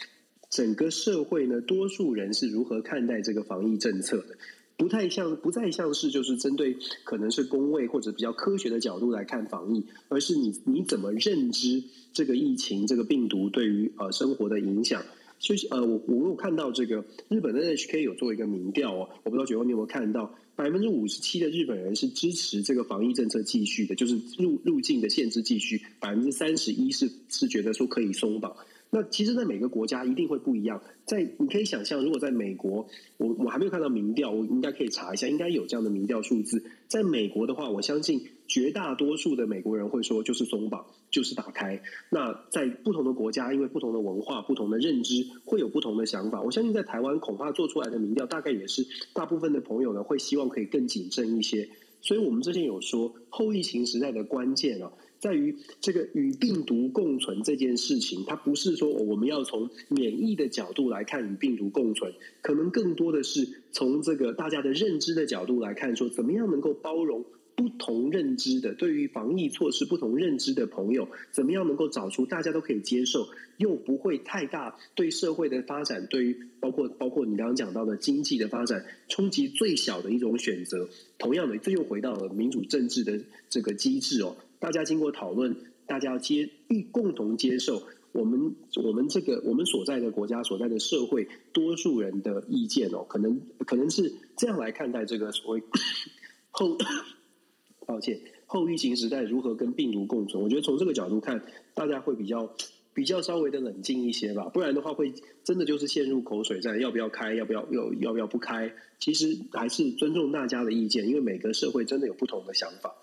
B: 整个社会呢，多数人是如何看待这个防疫政策的？不太像，不再像是就是针对可能是工位或者比较科学的角度来看防疫，而是你你怎么认知这个疫情这个病毒对于呃生活的影响？所以呃，我我有看到这个日本的 NHK 有做一个民调哦，我不知道九欧你有没有看到，百分之五十七的日本人是支持这个防疫政策继续的，就是入入境的限制继续，百分之三十一是是觉得说可以松绑。那其实，在每个国家一定会不一样。在你可以想象，如果在美国，我我还没有看到民调，我应该可以查一下，应该有这样的民调数字。在美国的话，我相信绝大多数的美国人会说，就是松绑，就是打开。那在不同的国家，因为不同的文化、不同的认知，会有不同的想法。我相信在台湾，恐怕做出来的民调，大概也是大部分的朋友呢，会希望可以更谨慎一些。所以我们之前有说，后疫情时代的关键啊。在于这个与病毒共存这件事情，它不是说我们要从免疫的角度来看与病毒共存，可能更多的是从这个大家的认知的角度来看，说怎么样能够包容不同认知的对于防疫措施不同认知的朋友，怎么样能够找出大家都可以接受又不会太大对社会的发展，对于包括包括你刚刚讲到的经济的发展冲击最小的一种选择。同样的，这又回到了民主政治的这个机制哦。大家经过讨论，大家要接一共同接受我们我们这个我们所在的国家所在的社会多数人的意见哦，可能可能是这样来看待这个所谓 [coughs] 后 [coughs] 抱歉后疫情时代如何跟病毒共存。我觉得从这个角度看，大家会比较比较稍微的冷静一些吧，不然的话会真的就是陷入口水战，要不要开，要不要要要不要不开？其实还是尊重大家的意见，因为每个社会真的有不同的想法。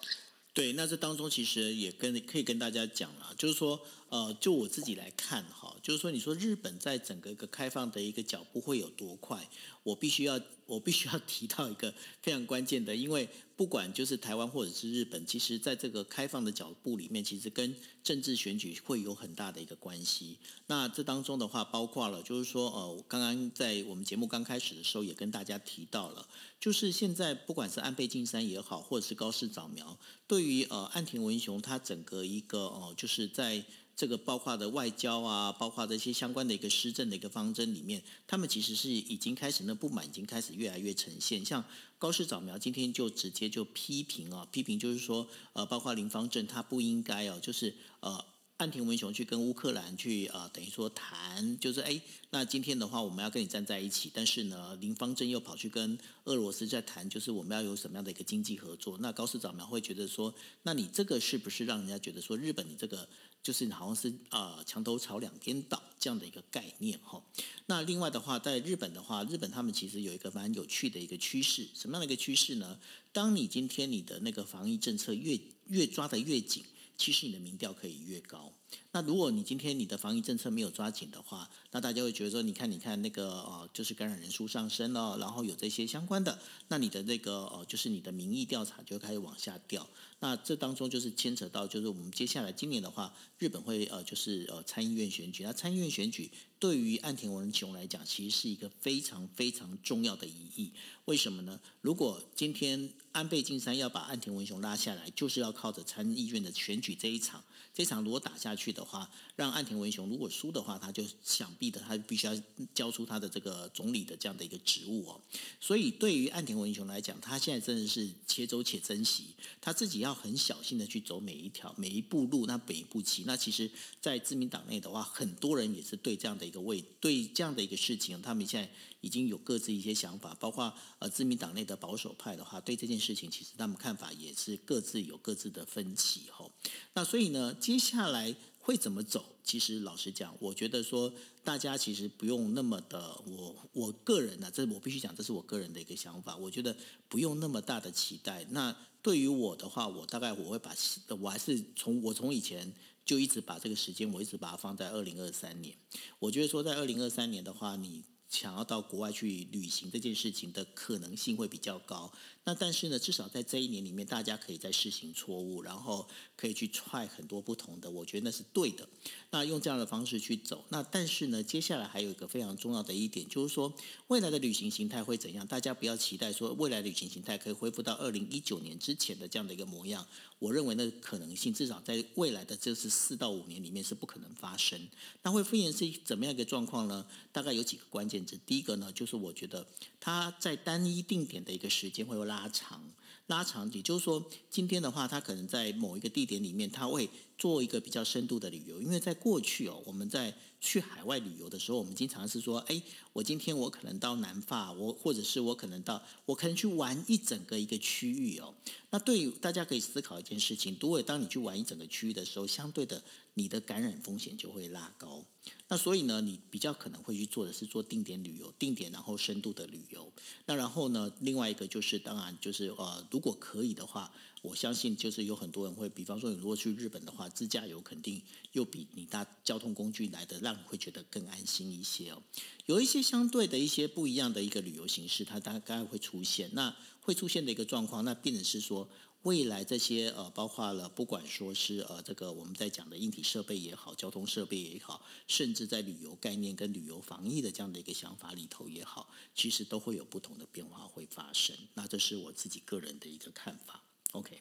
A: 对，那这当中其实也跟可以跟大家讲了，就是说，呃，就我自己来看哈，就是说，你说日本在整个一个开放的一个脚步会有多快？我必须要，我必须要提到一个非常关键的，因为不管就是台湾或者是日本，其实在这个开放的脚步里面，其实跟政治选举会有很大的一个关系。那这当中的话，包括了就是说，呃，刚刚在我们节目刚开始的时候也跟大家提到了，就是现在不管是安倍晋三也好，或者是高市早苗，对于呃岸田文雄他整个一个哦，就是在。这个包括的外交啊，包括这些相关的一个施政的一个方针里面，他们其实是已经开始那不满，已经开始越来越呈现。像高市早苗今天就直接就批评啊，批评就是说，呃，包括林方正他不应该哦，就是呃。岸田文雄去跟乌克兰去呃，等于说谈，就是哎，那今天的话我们要跟你站在一起，但是呢，林方正又跑去跟俄罗斯在谈，就是我们要有什么样的一个经济合作？那高市早苗会觉得说，那你这个是不是让人家觉得说，日本你这个就是好像是啊墙头草两边倒这样的一个概念哈？那另外的话，在日本的话，日本他们其实有一个蛮有趣的一个趋势，什么样的一个趋势呢？当你今天你的那个防疫政策越越抓得越紧。其实你的民调可以越高。那如果你今天你的防疫政策没有抓紧的话，那大家会觉得说，你看，你看那个呃，就是感染人数上升了，然后有这些相关的，那你的那个呃，就是你的民意调查就开始往下掉。那这当中就是牵扯到，就是我们接下来今年的话，日本会呃，就是呃参议院选举。那参议院选举对于岸田文雄来讲，其实是一个非常非常重要的意义。为什么呢？如果今天安倍晋三要把岸田文雄拉下来，就是要靠着参议院的选举这一场。这场如果打下去的话，让岸田文雄如果输的话，他就想必的他必须要交出他的这个总理的这样的一个职务哦。所以对于岸田文雄来讲，他现在真的是且走且珍惜，他自己要很小心的去走每一条每一步路，那每一步棋。那其实，在自民党内的话，很多人也是对这样的一个位，对这样的一个事情，他们现在已经有各自一些想法，包括呃自民党内的保守派的话，对这件事情其实他们看法也是各自有各自的分歧吼。那所以呢？接下来会怎么走？其实老实讲，我觉得说大家其实不用那么的，我我个人呢，这我必须讲，这是我个人的一个想法。我觉得不用那么大的期待。那对于我的话，我大概我会把，我还是从我从以前就一直把这个时间，我一直把它放在二零二三年。我觉得说在二零二三年的话，你想要到国外去旅行这件事情的可能性会比较高。那但是呢，至少在这一年里面，大家可以在试行错误，然后可以去踹很多不同的，我觉得那是对的。那用这样的方式去走。那但是呢，接下来还有一个非常重要的一点，就是说未来的旅行形态会怎样？大家不要期待说未来旅行形态可以恢复到二零一九年之前的这样的一个模样。我认为那可能性至少在未来的这是四到五年里面是不可能发生。那会复原是怎么样一个状况呢？大概有几个关键字。第一个呢，就是我觉得它在单一定点的一个时间会有拉长，拉长，也就是说，今天的话，它可能在某一个地点里面，它会做一个比较深度的旅游，因为在过去哦，我们在去海外旅游的时候，我们经常是说，哎，我今天我可能到南法，我或者是我可能到，我可能去玩一整个一个区域哦。那对于大家可以思考一件事情，如果当你去玩一整个区域的时候，相对的你的感染风险就会拉高。那所以呢，你比较可能会去做的是做定点旅游，定点然后深度的旅游。那然后呢，另外一个就是当然就是呃，如果可以的话。我相信，就是有很多人会，比方说，你如果去日本的话，自驾游肯定又比你搭交通工具来的，让你会觉得更安心一些哦。有一些相对的一些不一样的一个旅游形式，它大概会出现。那会出现的一个状况，那变成是说，未来这些呃，包括了不管说是呃，这个我们在讲的硬体设备也好，交通设备也好，甚至在旅游概念跟旅游防疫的这样的一个想法里头也好，其实都会有不同的变化会发生。那这是我自己个人的一个看法。OK，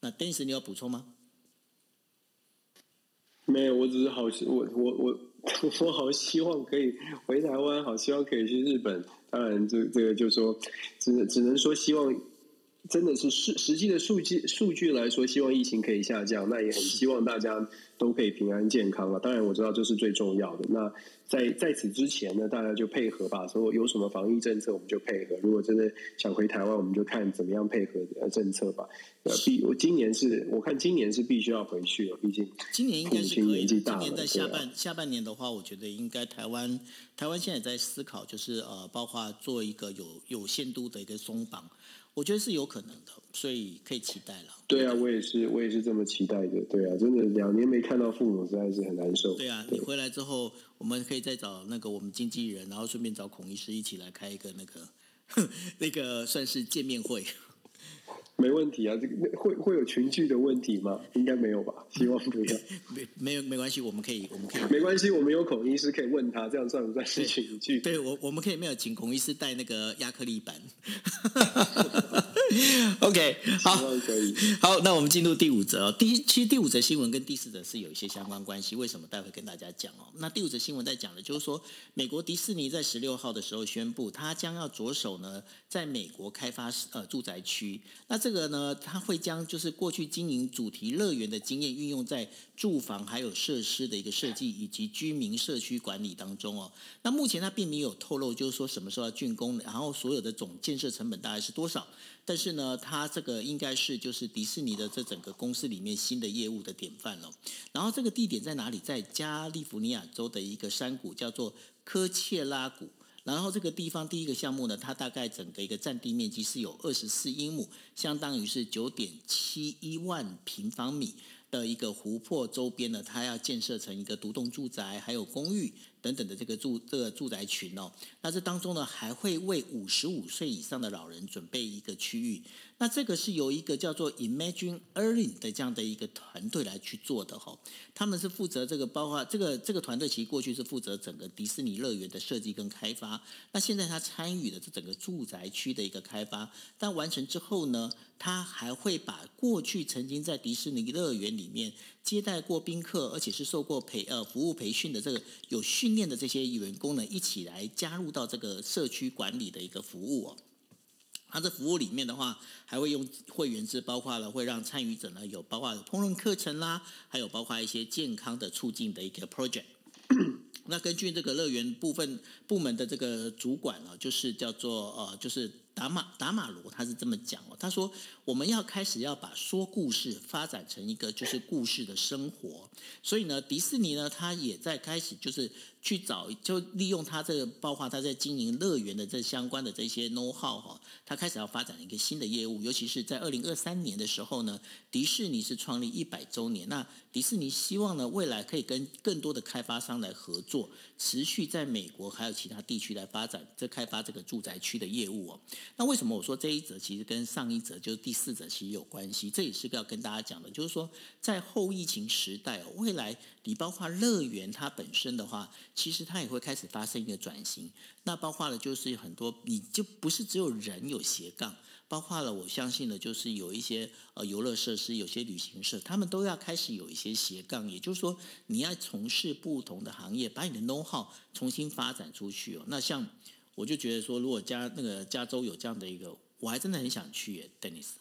A: 那 Dennis，你要补充吗？
B: 没有，我只是好，我我我 [laughs] 我好希望可以回台湾，好希望可以去日本。当然，这这个就说，只只能说希望，真的是实实际的数据数据来说，希望疫情可以下降。那也很希望大家都可以平安健康了。当然，我知道这是最重要的。那在在此之前呢，大家就配合吧。说有什么防疫政策，我们就配合。如果真的想回台湾，我们就看怎么样配合呃政策吧。呃，必我今年是我看今年是必须要回去了，毕竟
A: 今年应该是可以。今年在下半下半年的话，我觉得应该台湾台湾现在在思考，就是呃，包括做一个有有限度的一个松绑。我觉得是有可能的，所以可以期待了。
B: 对啊，我也是，我也是这么期待的。对啊，真的两年没看到父母，实在是很难受。
A: 对啊，你回来之后，我们可以再找那个我们经纪人，然后顺便找孔医师一起来开一个那个 [laughs] 那个算是见面会。
B: 没问题啊，这个会会有群聚的问题吗？应该没有吧，[laughs] 希望不要。
A: 没没有没关系，我们可以我们可以
B: 没关系，我们有孔医师可以问他，这样算不算是群聚？
A: 对我我们可以没有请孔医师带那个亚克力板。[laughs] [laughs] [laughs] OK，好，
B: 可以。
A: 好，那我们进入第五则。哦第一，其实第五则新闻跟第四则是有一些相关关系。为什么？待会跟大家讲哦。那第五则新闻在讲的就是说，美国迪士尼在十六号的时候宣布，它将要着手呢，在美国开发呃住宅区。那这个呢，它会将就是过去经营主题乐园的经验运用在住房还有设施的一个设计以及居民社区管理当中哦。那目前它并没有透露，就是说什么时候要竣工，然后所有的总建设成本大概是多少。但是呢，它这个应该是就是迪士尼的这整个公司里面新的业务的典范了。然后这个地点在哪里？在加利福尼亚州的一个山谷，叫做科切拉谷。然后这个地方第一个项目呢，它大概整个一个占地面积是有二十四英亩，相当于是九点七一万平方米的一个湖泊周边呢，它要建设成一个独栋住宅，还有公寓。等等的这个住这个住宅群哦，那这当中呢还会为五十五岁以上的老人准备一个区域。那这个是由一个叫做 Imagine Earning 的这样的一个团队来去做的哈。他们是负责这个，包括这个这个团队其实过去是负责整个迪士尼乐园的设计跟开发。那现在他参与的这整个住宅区的一个开发，但完成之后呢，他还会把过去曾经在迪士尼乐园里面。接待过宾客，而且是受过培呃服务培训的这个有训练的这些员工呢，一起来加入到这个社区管理的一个服务哦。它这服务里面的话，还会用会员制，包括了会让参与者呢有包括烹饪课程啦，还有包括一些健康的促进的一个 project。那根据这个乐园部分部门的这个主管呢，就是叫做呃，就是达马达马罗，他是这么讲哦，他说我们要开始要把说故事发展成一个就是故事的生活，所以呢，迪士尼呢，他也在开始就是。去找就利用他这个，包括他在经营乐园的这相关的这些 know how 哈，他开始要发展一个新的业务，尤其是在二零二三年的时候呢，迪士尼是创立一百周年，那迪士尼希望呢未来可以跟更多的开发商来合作，持续在美国还有其他地区来发展这开发这个住宅区的业务哦。那为什么我说这一则其实跟上一则就是第四则其实有关系？这也是要跟大家讲的，就是说在后疫情时代哦，未来。你包括乐园它本身的话，其实它也会开始发生一个转型。那包括了就是很多，你就不是只有人有斜杠，包括了我相信的，就是有一些呃游乐设施，有些旅行社，他们都要开始有一些斜杠。也就是说，你要从事不同的行业，把你的 know how 重新发展出去哦。那像我就觉得说，如果加那个加州有这样的一个，我还真的很想去耶，Dennis。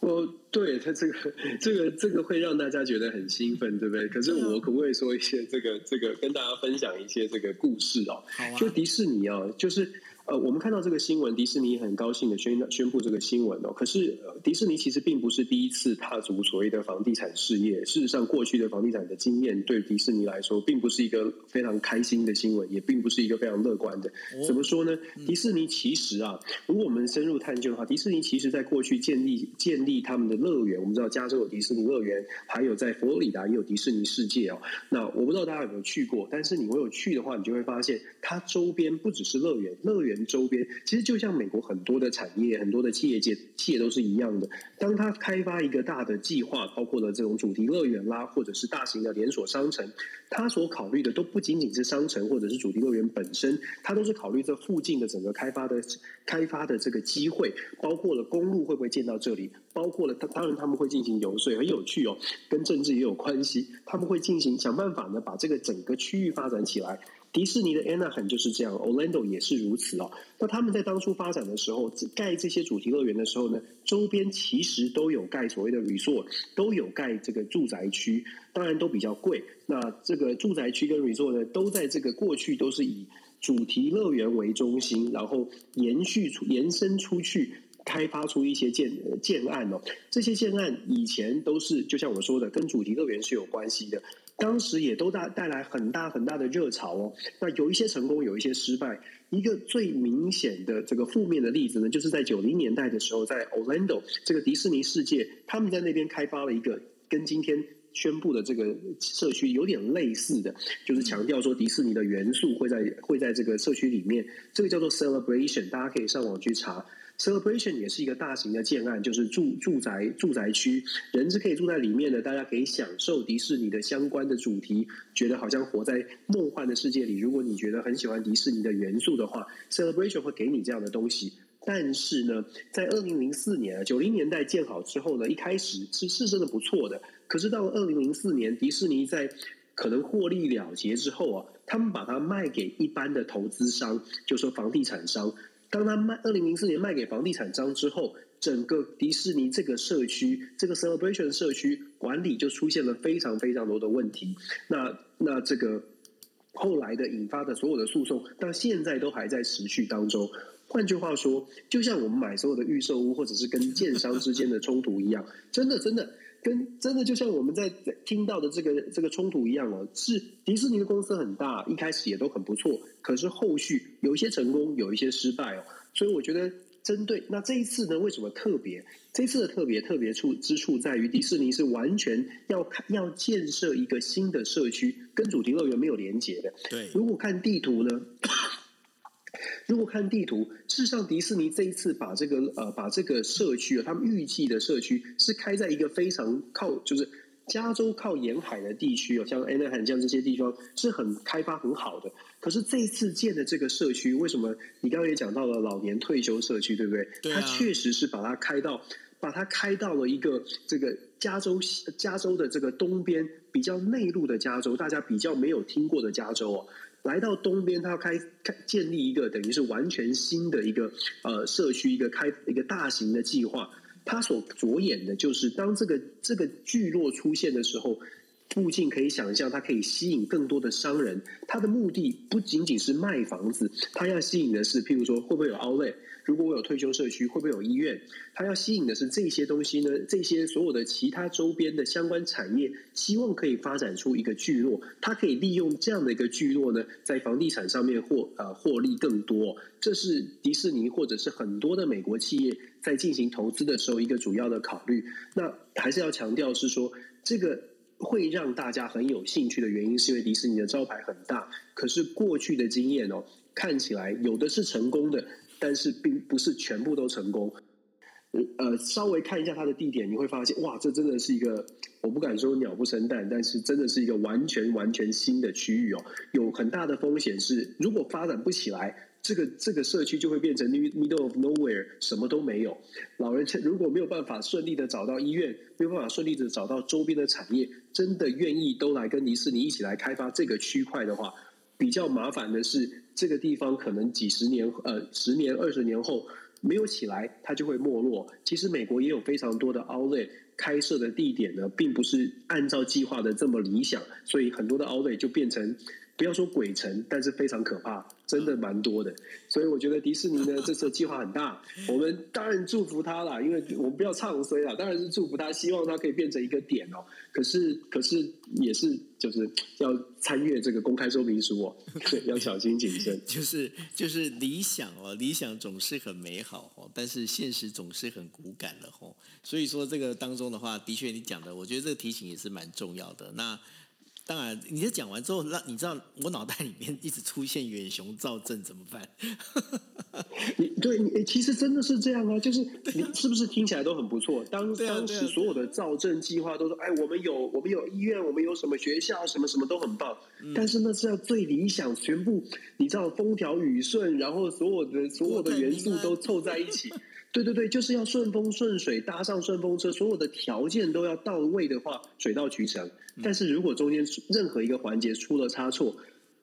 B: 哦，对他这个这个这个会让大家觉得很兴奋，对不对？可是我可不可以说一些这个这个跟大家分享一些这个故事哦？就迪士尼啊，就是。呃，我们看到这个新闻，迪士尼很高兴的宣宣布这个新闻哦。可是，迪士尼其实并不是第一次踏足所谓的房地产事业。事实上，过去的房地产的经验对迪士尼来说，并不是一个非常开心的新闻，也并不是一个非常乐观的。怎么说呢？迪士尼其实啊，如果我们深入探究的话，迪士尼其实在过去建立建立他们的乐园。我们知道加州有迪士尼乐园，还有在佛罗里达也有迪士尼世界哦。那我不知道大家有没有去过，但是你如果有去的话，你就会发现它周边不只是乐园，乐园。周边其实就像美国很多的产业、很多的企业界企业都是一样的。当他开发一个大的计划，包括了这种主题乐园啦，或者是大型的连锁商城，他所考虑的都不仅仅是商城或者是主题乐园本身，他都是考虑这附近的整个开发的开发的这个机会，包括了公路会不会建到这里，包括了他当然他们会进行游说，很有趣哦，跟政治也有关系。他们会进行想办法呢，把这个整个区域发展起来。迪士尼的 Anaheim 就是这样，Orlando 也是如此哦。那他们在当初发展的时候，盖这些主题乐园的时候呢，周边其实都有盖所谓的 resort，都有盖这个住宅区，当然都比较贵。那这个住宅区跟 resort 呢，都在这个过去都是以主题乐园为中心，然后延续出延伸出去，开发出一些建建案哦。这些建案以前都是就像我说的，跟主题乐园是有关系的。当时也都带带来很大很大的热潮哦。那有一些成功，有一些失败。一个最明显的这个负面的例子呢，就是在九零年代的时候，在 Orlando 这个迪士尼世界，他们在那边开发了一个跟今天宣布的这个社区有点类似的，就是强调说迪士尼的元素会在会在这个社区里面。这个叫做 Celebration，大家可以上网去查。Celebration 也是一个大型的建案，就是住住宅住宅区，人是可以住在里面的，大家可以享受迪士尼的相关的主题，觉得好像活在梦幻的世界里。如果你觉得很喜欢迪士尼的元素的话，Celebration 会给你这样的东西。但是呢，在二零零四年啊九零年代建好之后呢，一开始是是真的不错的。可是到了二零零四年，迪士尼在可能获利了结之后啊，他们把它卖给一般的投资商，就说房地产商。当他卖二零零四年卖给房地产商之后，整个迪士尼这个社区，这个 Celebration 社区管理就出现了非常非常多的问题。那那这个后来的引发的所有的诉讼，到现在都还在持续当中。换句话说，就像我们买所有的预售屋，或者是跟建商之间的冲突一样，真的真的。跟真的就像我们在听到的这个这个冲突一样哦，是迪士尼的公司很大，一开始也都很不错，可是后续有一些成功，有一些失败哦。所以我觉得，针对那这一次呢，为什么特别？这次的特别特别处之处在于，迪士尼是完全要看要建设一个新的社区，跟主题乐园没有连接的。
A: 对，
B: 如果看地图呢？如果看地图，事实上迪士尼这一次把这个呃把这个社区啊，他们预计的社区是开在一个非常靠就是加州靠沿海的地区哦，像 Anaheim 这样这些地方是很开发很好的。可是这一次建的这个社区，为什么你刚刚也讲到了老年退休社区，对不对？它确实是把它开到把它开到了一个这个加州加州的这个东边比较内陆的加州，大家比较没有听过的加州哦。来到东边，他要开开建立一个等于是完全新的一个呃社区，一个开一个大型的计划。他所着眼的就是当这个这个聚落出现的时候，附近可以想象，它可以吸引更多的商人。它的目的不仅仅是卖房子，它要吸引的是，譬如说会不会有 Outlet。如果我有退休社区，会不会有医院？它要吸引的是这些东西呢？这些所有的其他周边的相关产业，希望可以发展出一个聚落，它可以利用这样的一个聚落呢，在房地产上面获呃获利更多。这是迪士尼或者是很多的美国企业在进行投资的时候一个主要的考虑。那还是要强调是说，这个会让大家很有兴趣的原因，是因为迪士尼的招牌很大。可是过去的经验哦，看起来有的是成功的。但是并不是全部都成功，呃，稍微看一下它的地点，你会发现，哇，这真的是一个，我不敢说鸟不生蛋，但是真的是一个完全完全新的区域哦。有很大的风险是，如果发展不起来，这个这个社区就会变成 middle of nowhere，什么都没有。老人如果没有办法顺利的找到医院，没有办法顺利的找到周边的产业，真的愿意都来跟迪士尼一起来开发这个区块的话，比较麻烦的是。这个地方可能几十年、呃，十年、二十年后，没有起来，它就会没落。其实美国也有非常多的 Outlet 开设的地点呢，并不是按照计划的这么理想，所以很多的 Outlet 就变成。不要说鬼城，但是非常可怕，真的蛮多的。所以我觉得迪士尼呢，这次计划很大。我们当然祝福他啦，因为我们不要唱衰啦，当然是祝福他，希望他可以变成一个点哦。可是，可是也是就是要参阅这个公开说明书哦，[laughs] 要小心谨慎。
A: 就是就是理想哦，理想总是很美好哦，但是现实总是很骨感的哦。所以说这个当中的话，的确你讲的，我觉得这个提醒也是蛮重要的。那。当然，你这讲完之后，让你知道我脑袋里面一直出现远雄造镇怎么办？[laughs]
B: 你对，你其实真的是这样啊，就是你是不是听起来都很不错？当当时所有的造镇计划都说，哎，我们有我们有医院，我们有什么学校，什么什么都很棒。但是那是要最理想，全部你知道风调雨顺，然后所有的所有的元素都凑在一起。[laughs] 对对对，就是要顺风顺水，搭上顺风车，所有的条件都要到位的话，水到渠成。但是如果中间任何一个环节出了差错，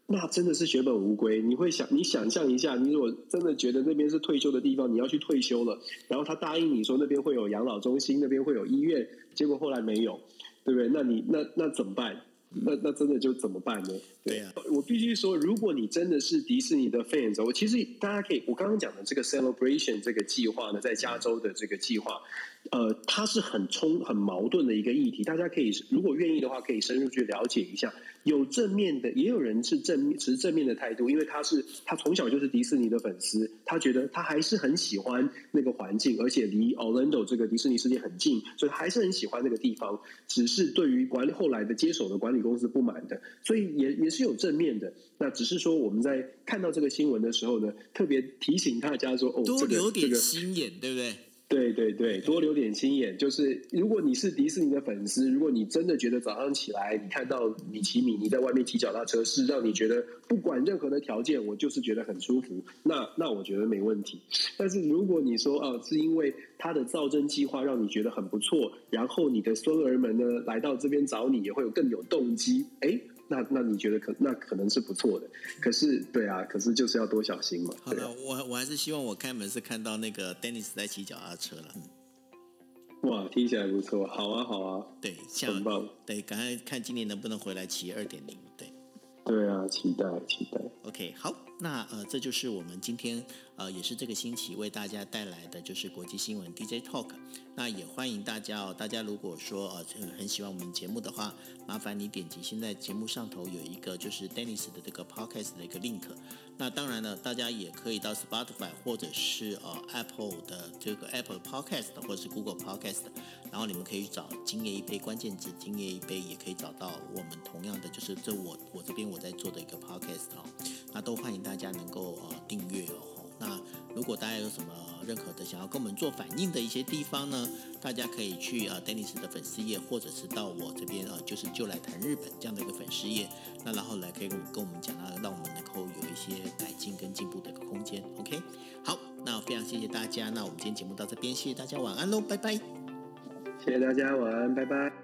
B: 那真的是血本无归。你会想，你想象一下，你如果真的觉得那边是退休的地方，你要去退休了，然后他答应你说那边会有养老中心，那边会有医院，结果后来没有，对不对？那你那那怎么办？那那真的就怎么办呢？
A: 对呀，
B: 我必须说，如果你真的是迪士尼的 fans，我其实大家可以，我刚刚讲的这个 celebration 这个计划呢，在加州的这个计划。呃，它是很冲、很矛盾的一个议题。大家可以如果愿意的话，可以深入去了解一下。有正面的，也有人是正持正面的态度，因为他是他从小就是迪士尼的粉丝，他觉得他还是很喜欢那个环境，而且离 Orlando 这个迪士尼世界很近，所以还是很喜欢那个地方。只是对于管理后来的接手的管理公司不满的，所以也也是有正面的。那只是说我们在看到这个新闻的时候呢，特别提醒大家说，哦，
A: 多留点心眼，对不对？
B: 对对对，多留点心眼。就是如果你是迪士尼的粉丝，如果你真的觉得早上起来你看到米奇米妮在外面骑脚踏车，是让你觉得不管任何的条件，我就是觉得很舒服，那那我觉得没问题。但是如果你说啊，是因为他的造真计划让你觉得很不错，然后你的孙儿们呢来到这边找你，也会有更有动机，哎。那那你觉得可那可能是不错的，可是对啊，可是就是要多小心嘛。
A: 好的，我我还是希望我开门是看到那个 Dennis 在骑脚踏车了。
B: 哇，听起来不错，好啊好啊，
A: 对，
B: 很棒。
A: 对，赶快看今年能不能回来骑二点零，对。
B: 对啊，期待期待。
A: OK，好，那呃，这就是我们今天呃，也是这个星期为大家带来的就是国际新闻 DJ Talk。那也欢迎大家哦，大家如果说呃很喜欢我们节目的话，麻烦你点击现在节目上头有一个就是 Dennis 的这个 Podcast 的一个 link。那当然了，大家也可以到 Spotify 或者是呃 Apple 的这个 Apple Podcast 或者是 Google Podcast，然后你们可以找“今夜一杯”关键字，“今夜一杯”也可以找到我们同样的就是这我我这边我在做的一个 Podcast 哦。那都欢迎大家能够呃订阅哦。那如果大家有什么任何的想要跟我们做反应的一些地方呢，大家可以去呃 Dennis 的粉丝页，或者是到我这边呃就是就来谈日本这样的一个粉丝页，那然后来可以跟跟我们讲啊，让我们能够有一些改进跟进步的一个空间。OK，好，那非常谢谢大家，那我们今天节目到这边，谢谢大家，晚安喽，拜拜。
B: 谢谢大家，晚安，拜拜。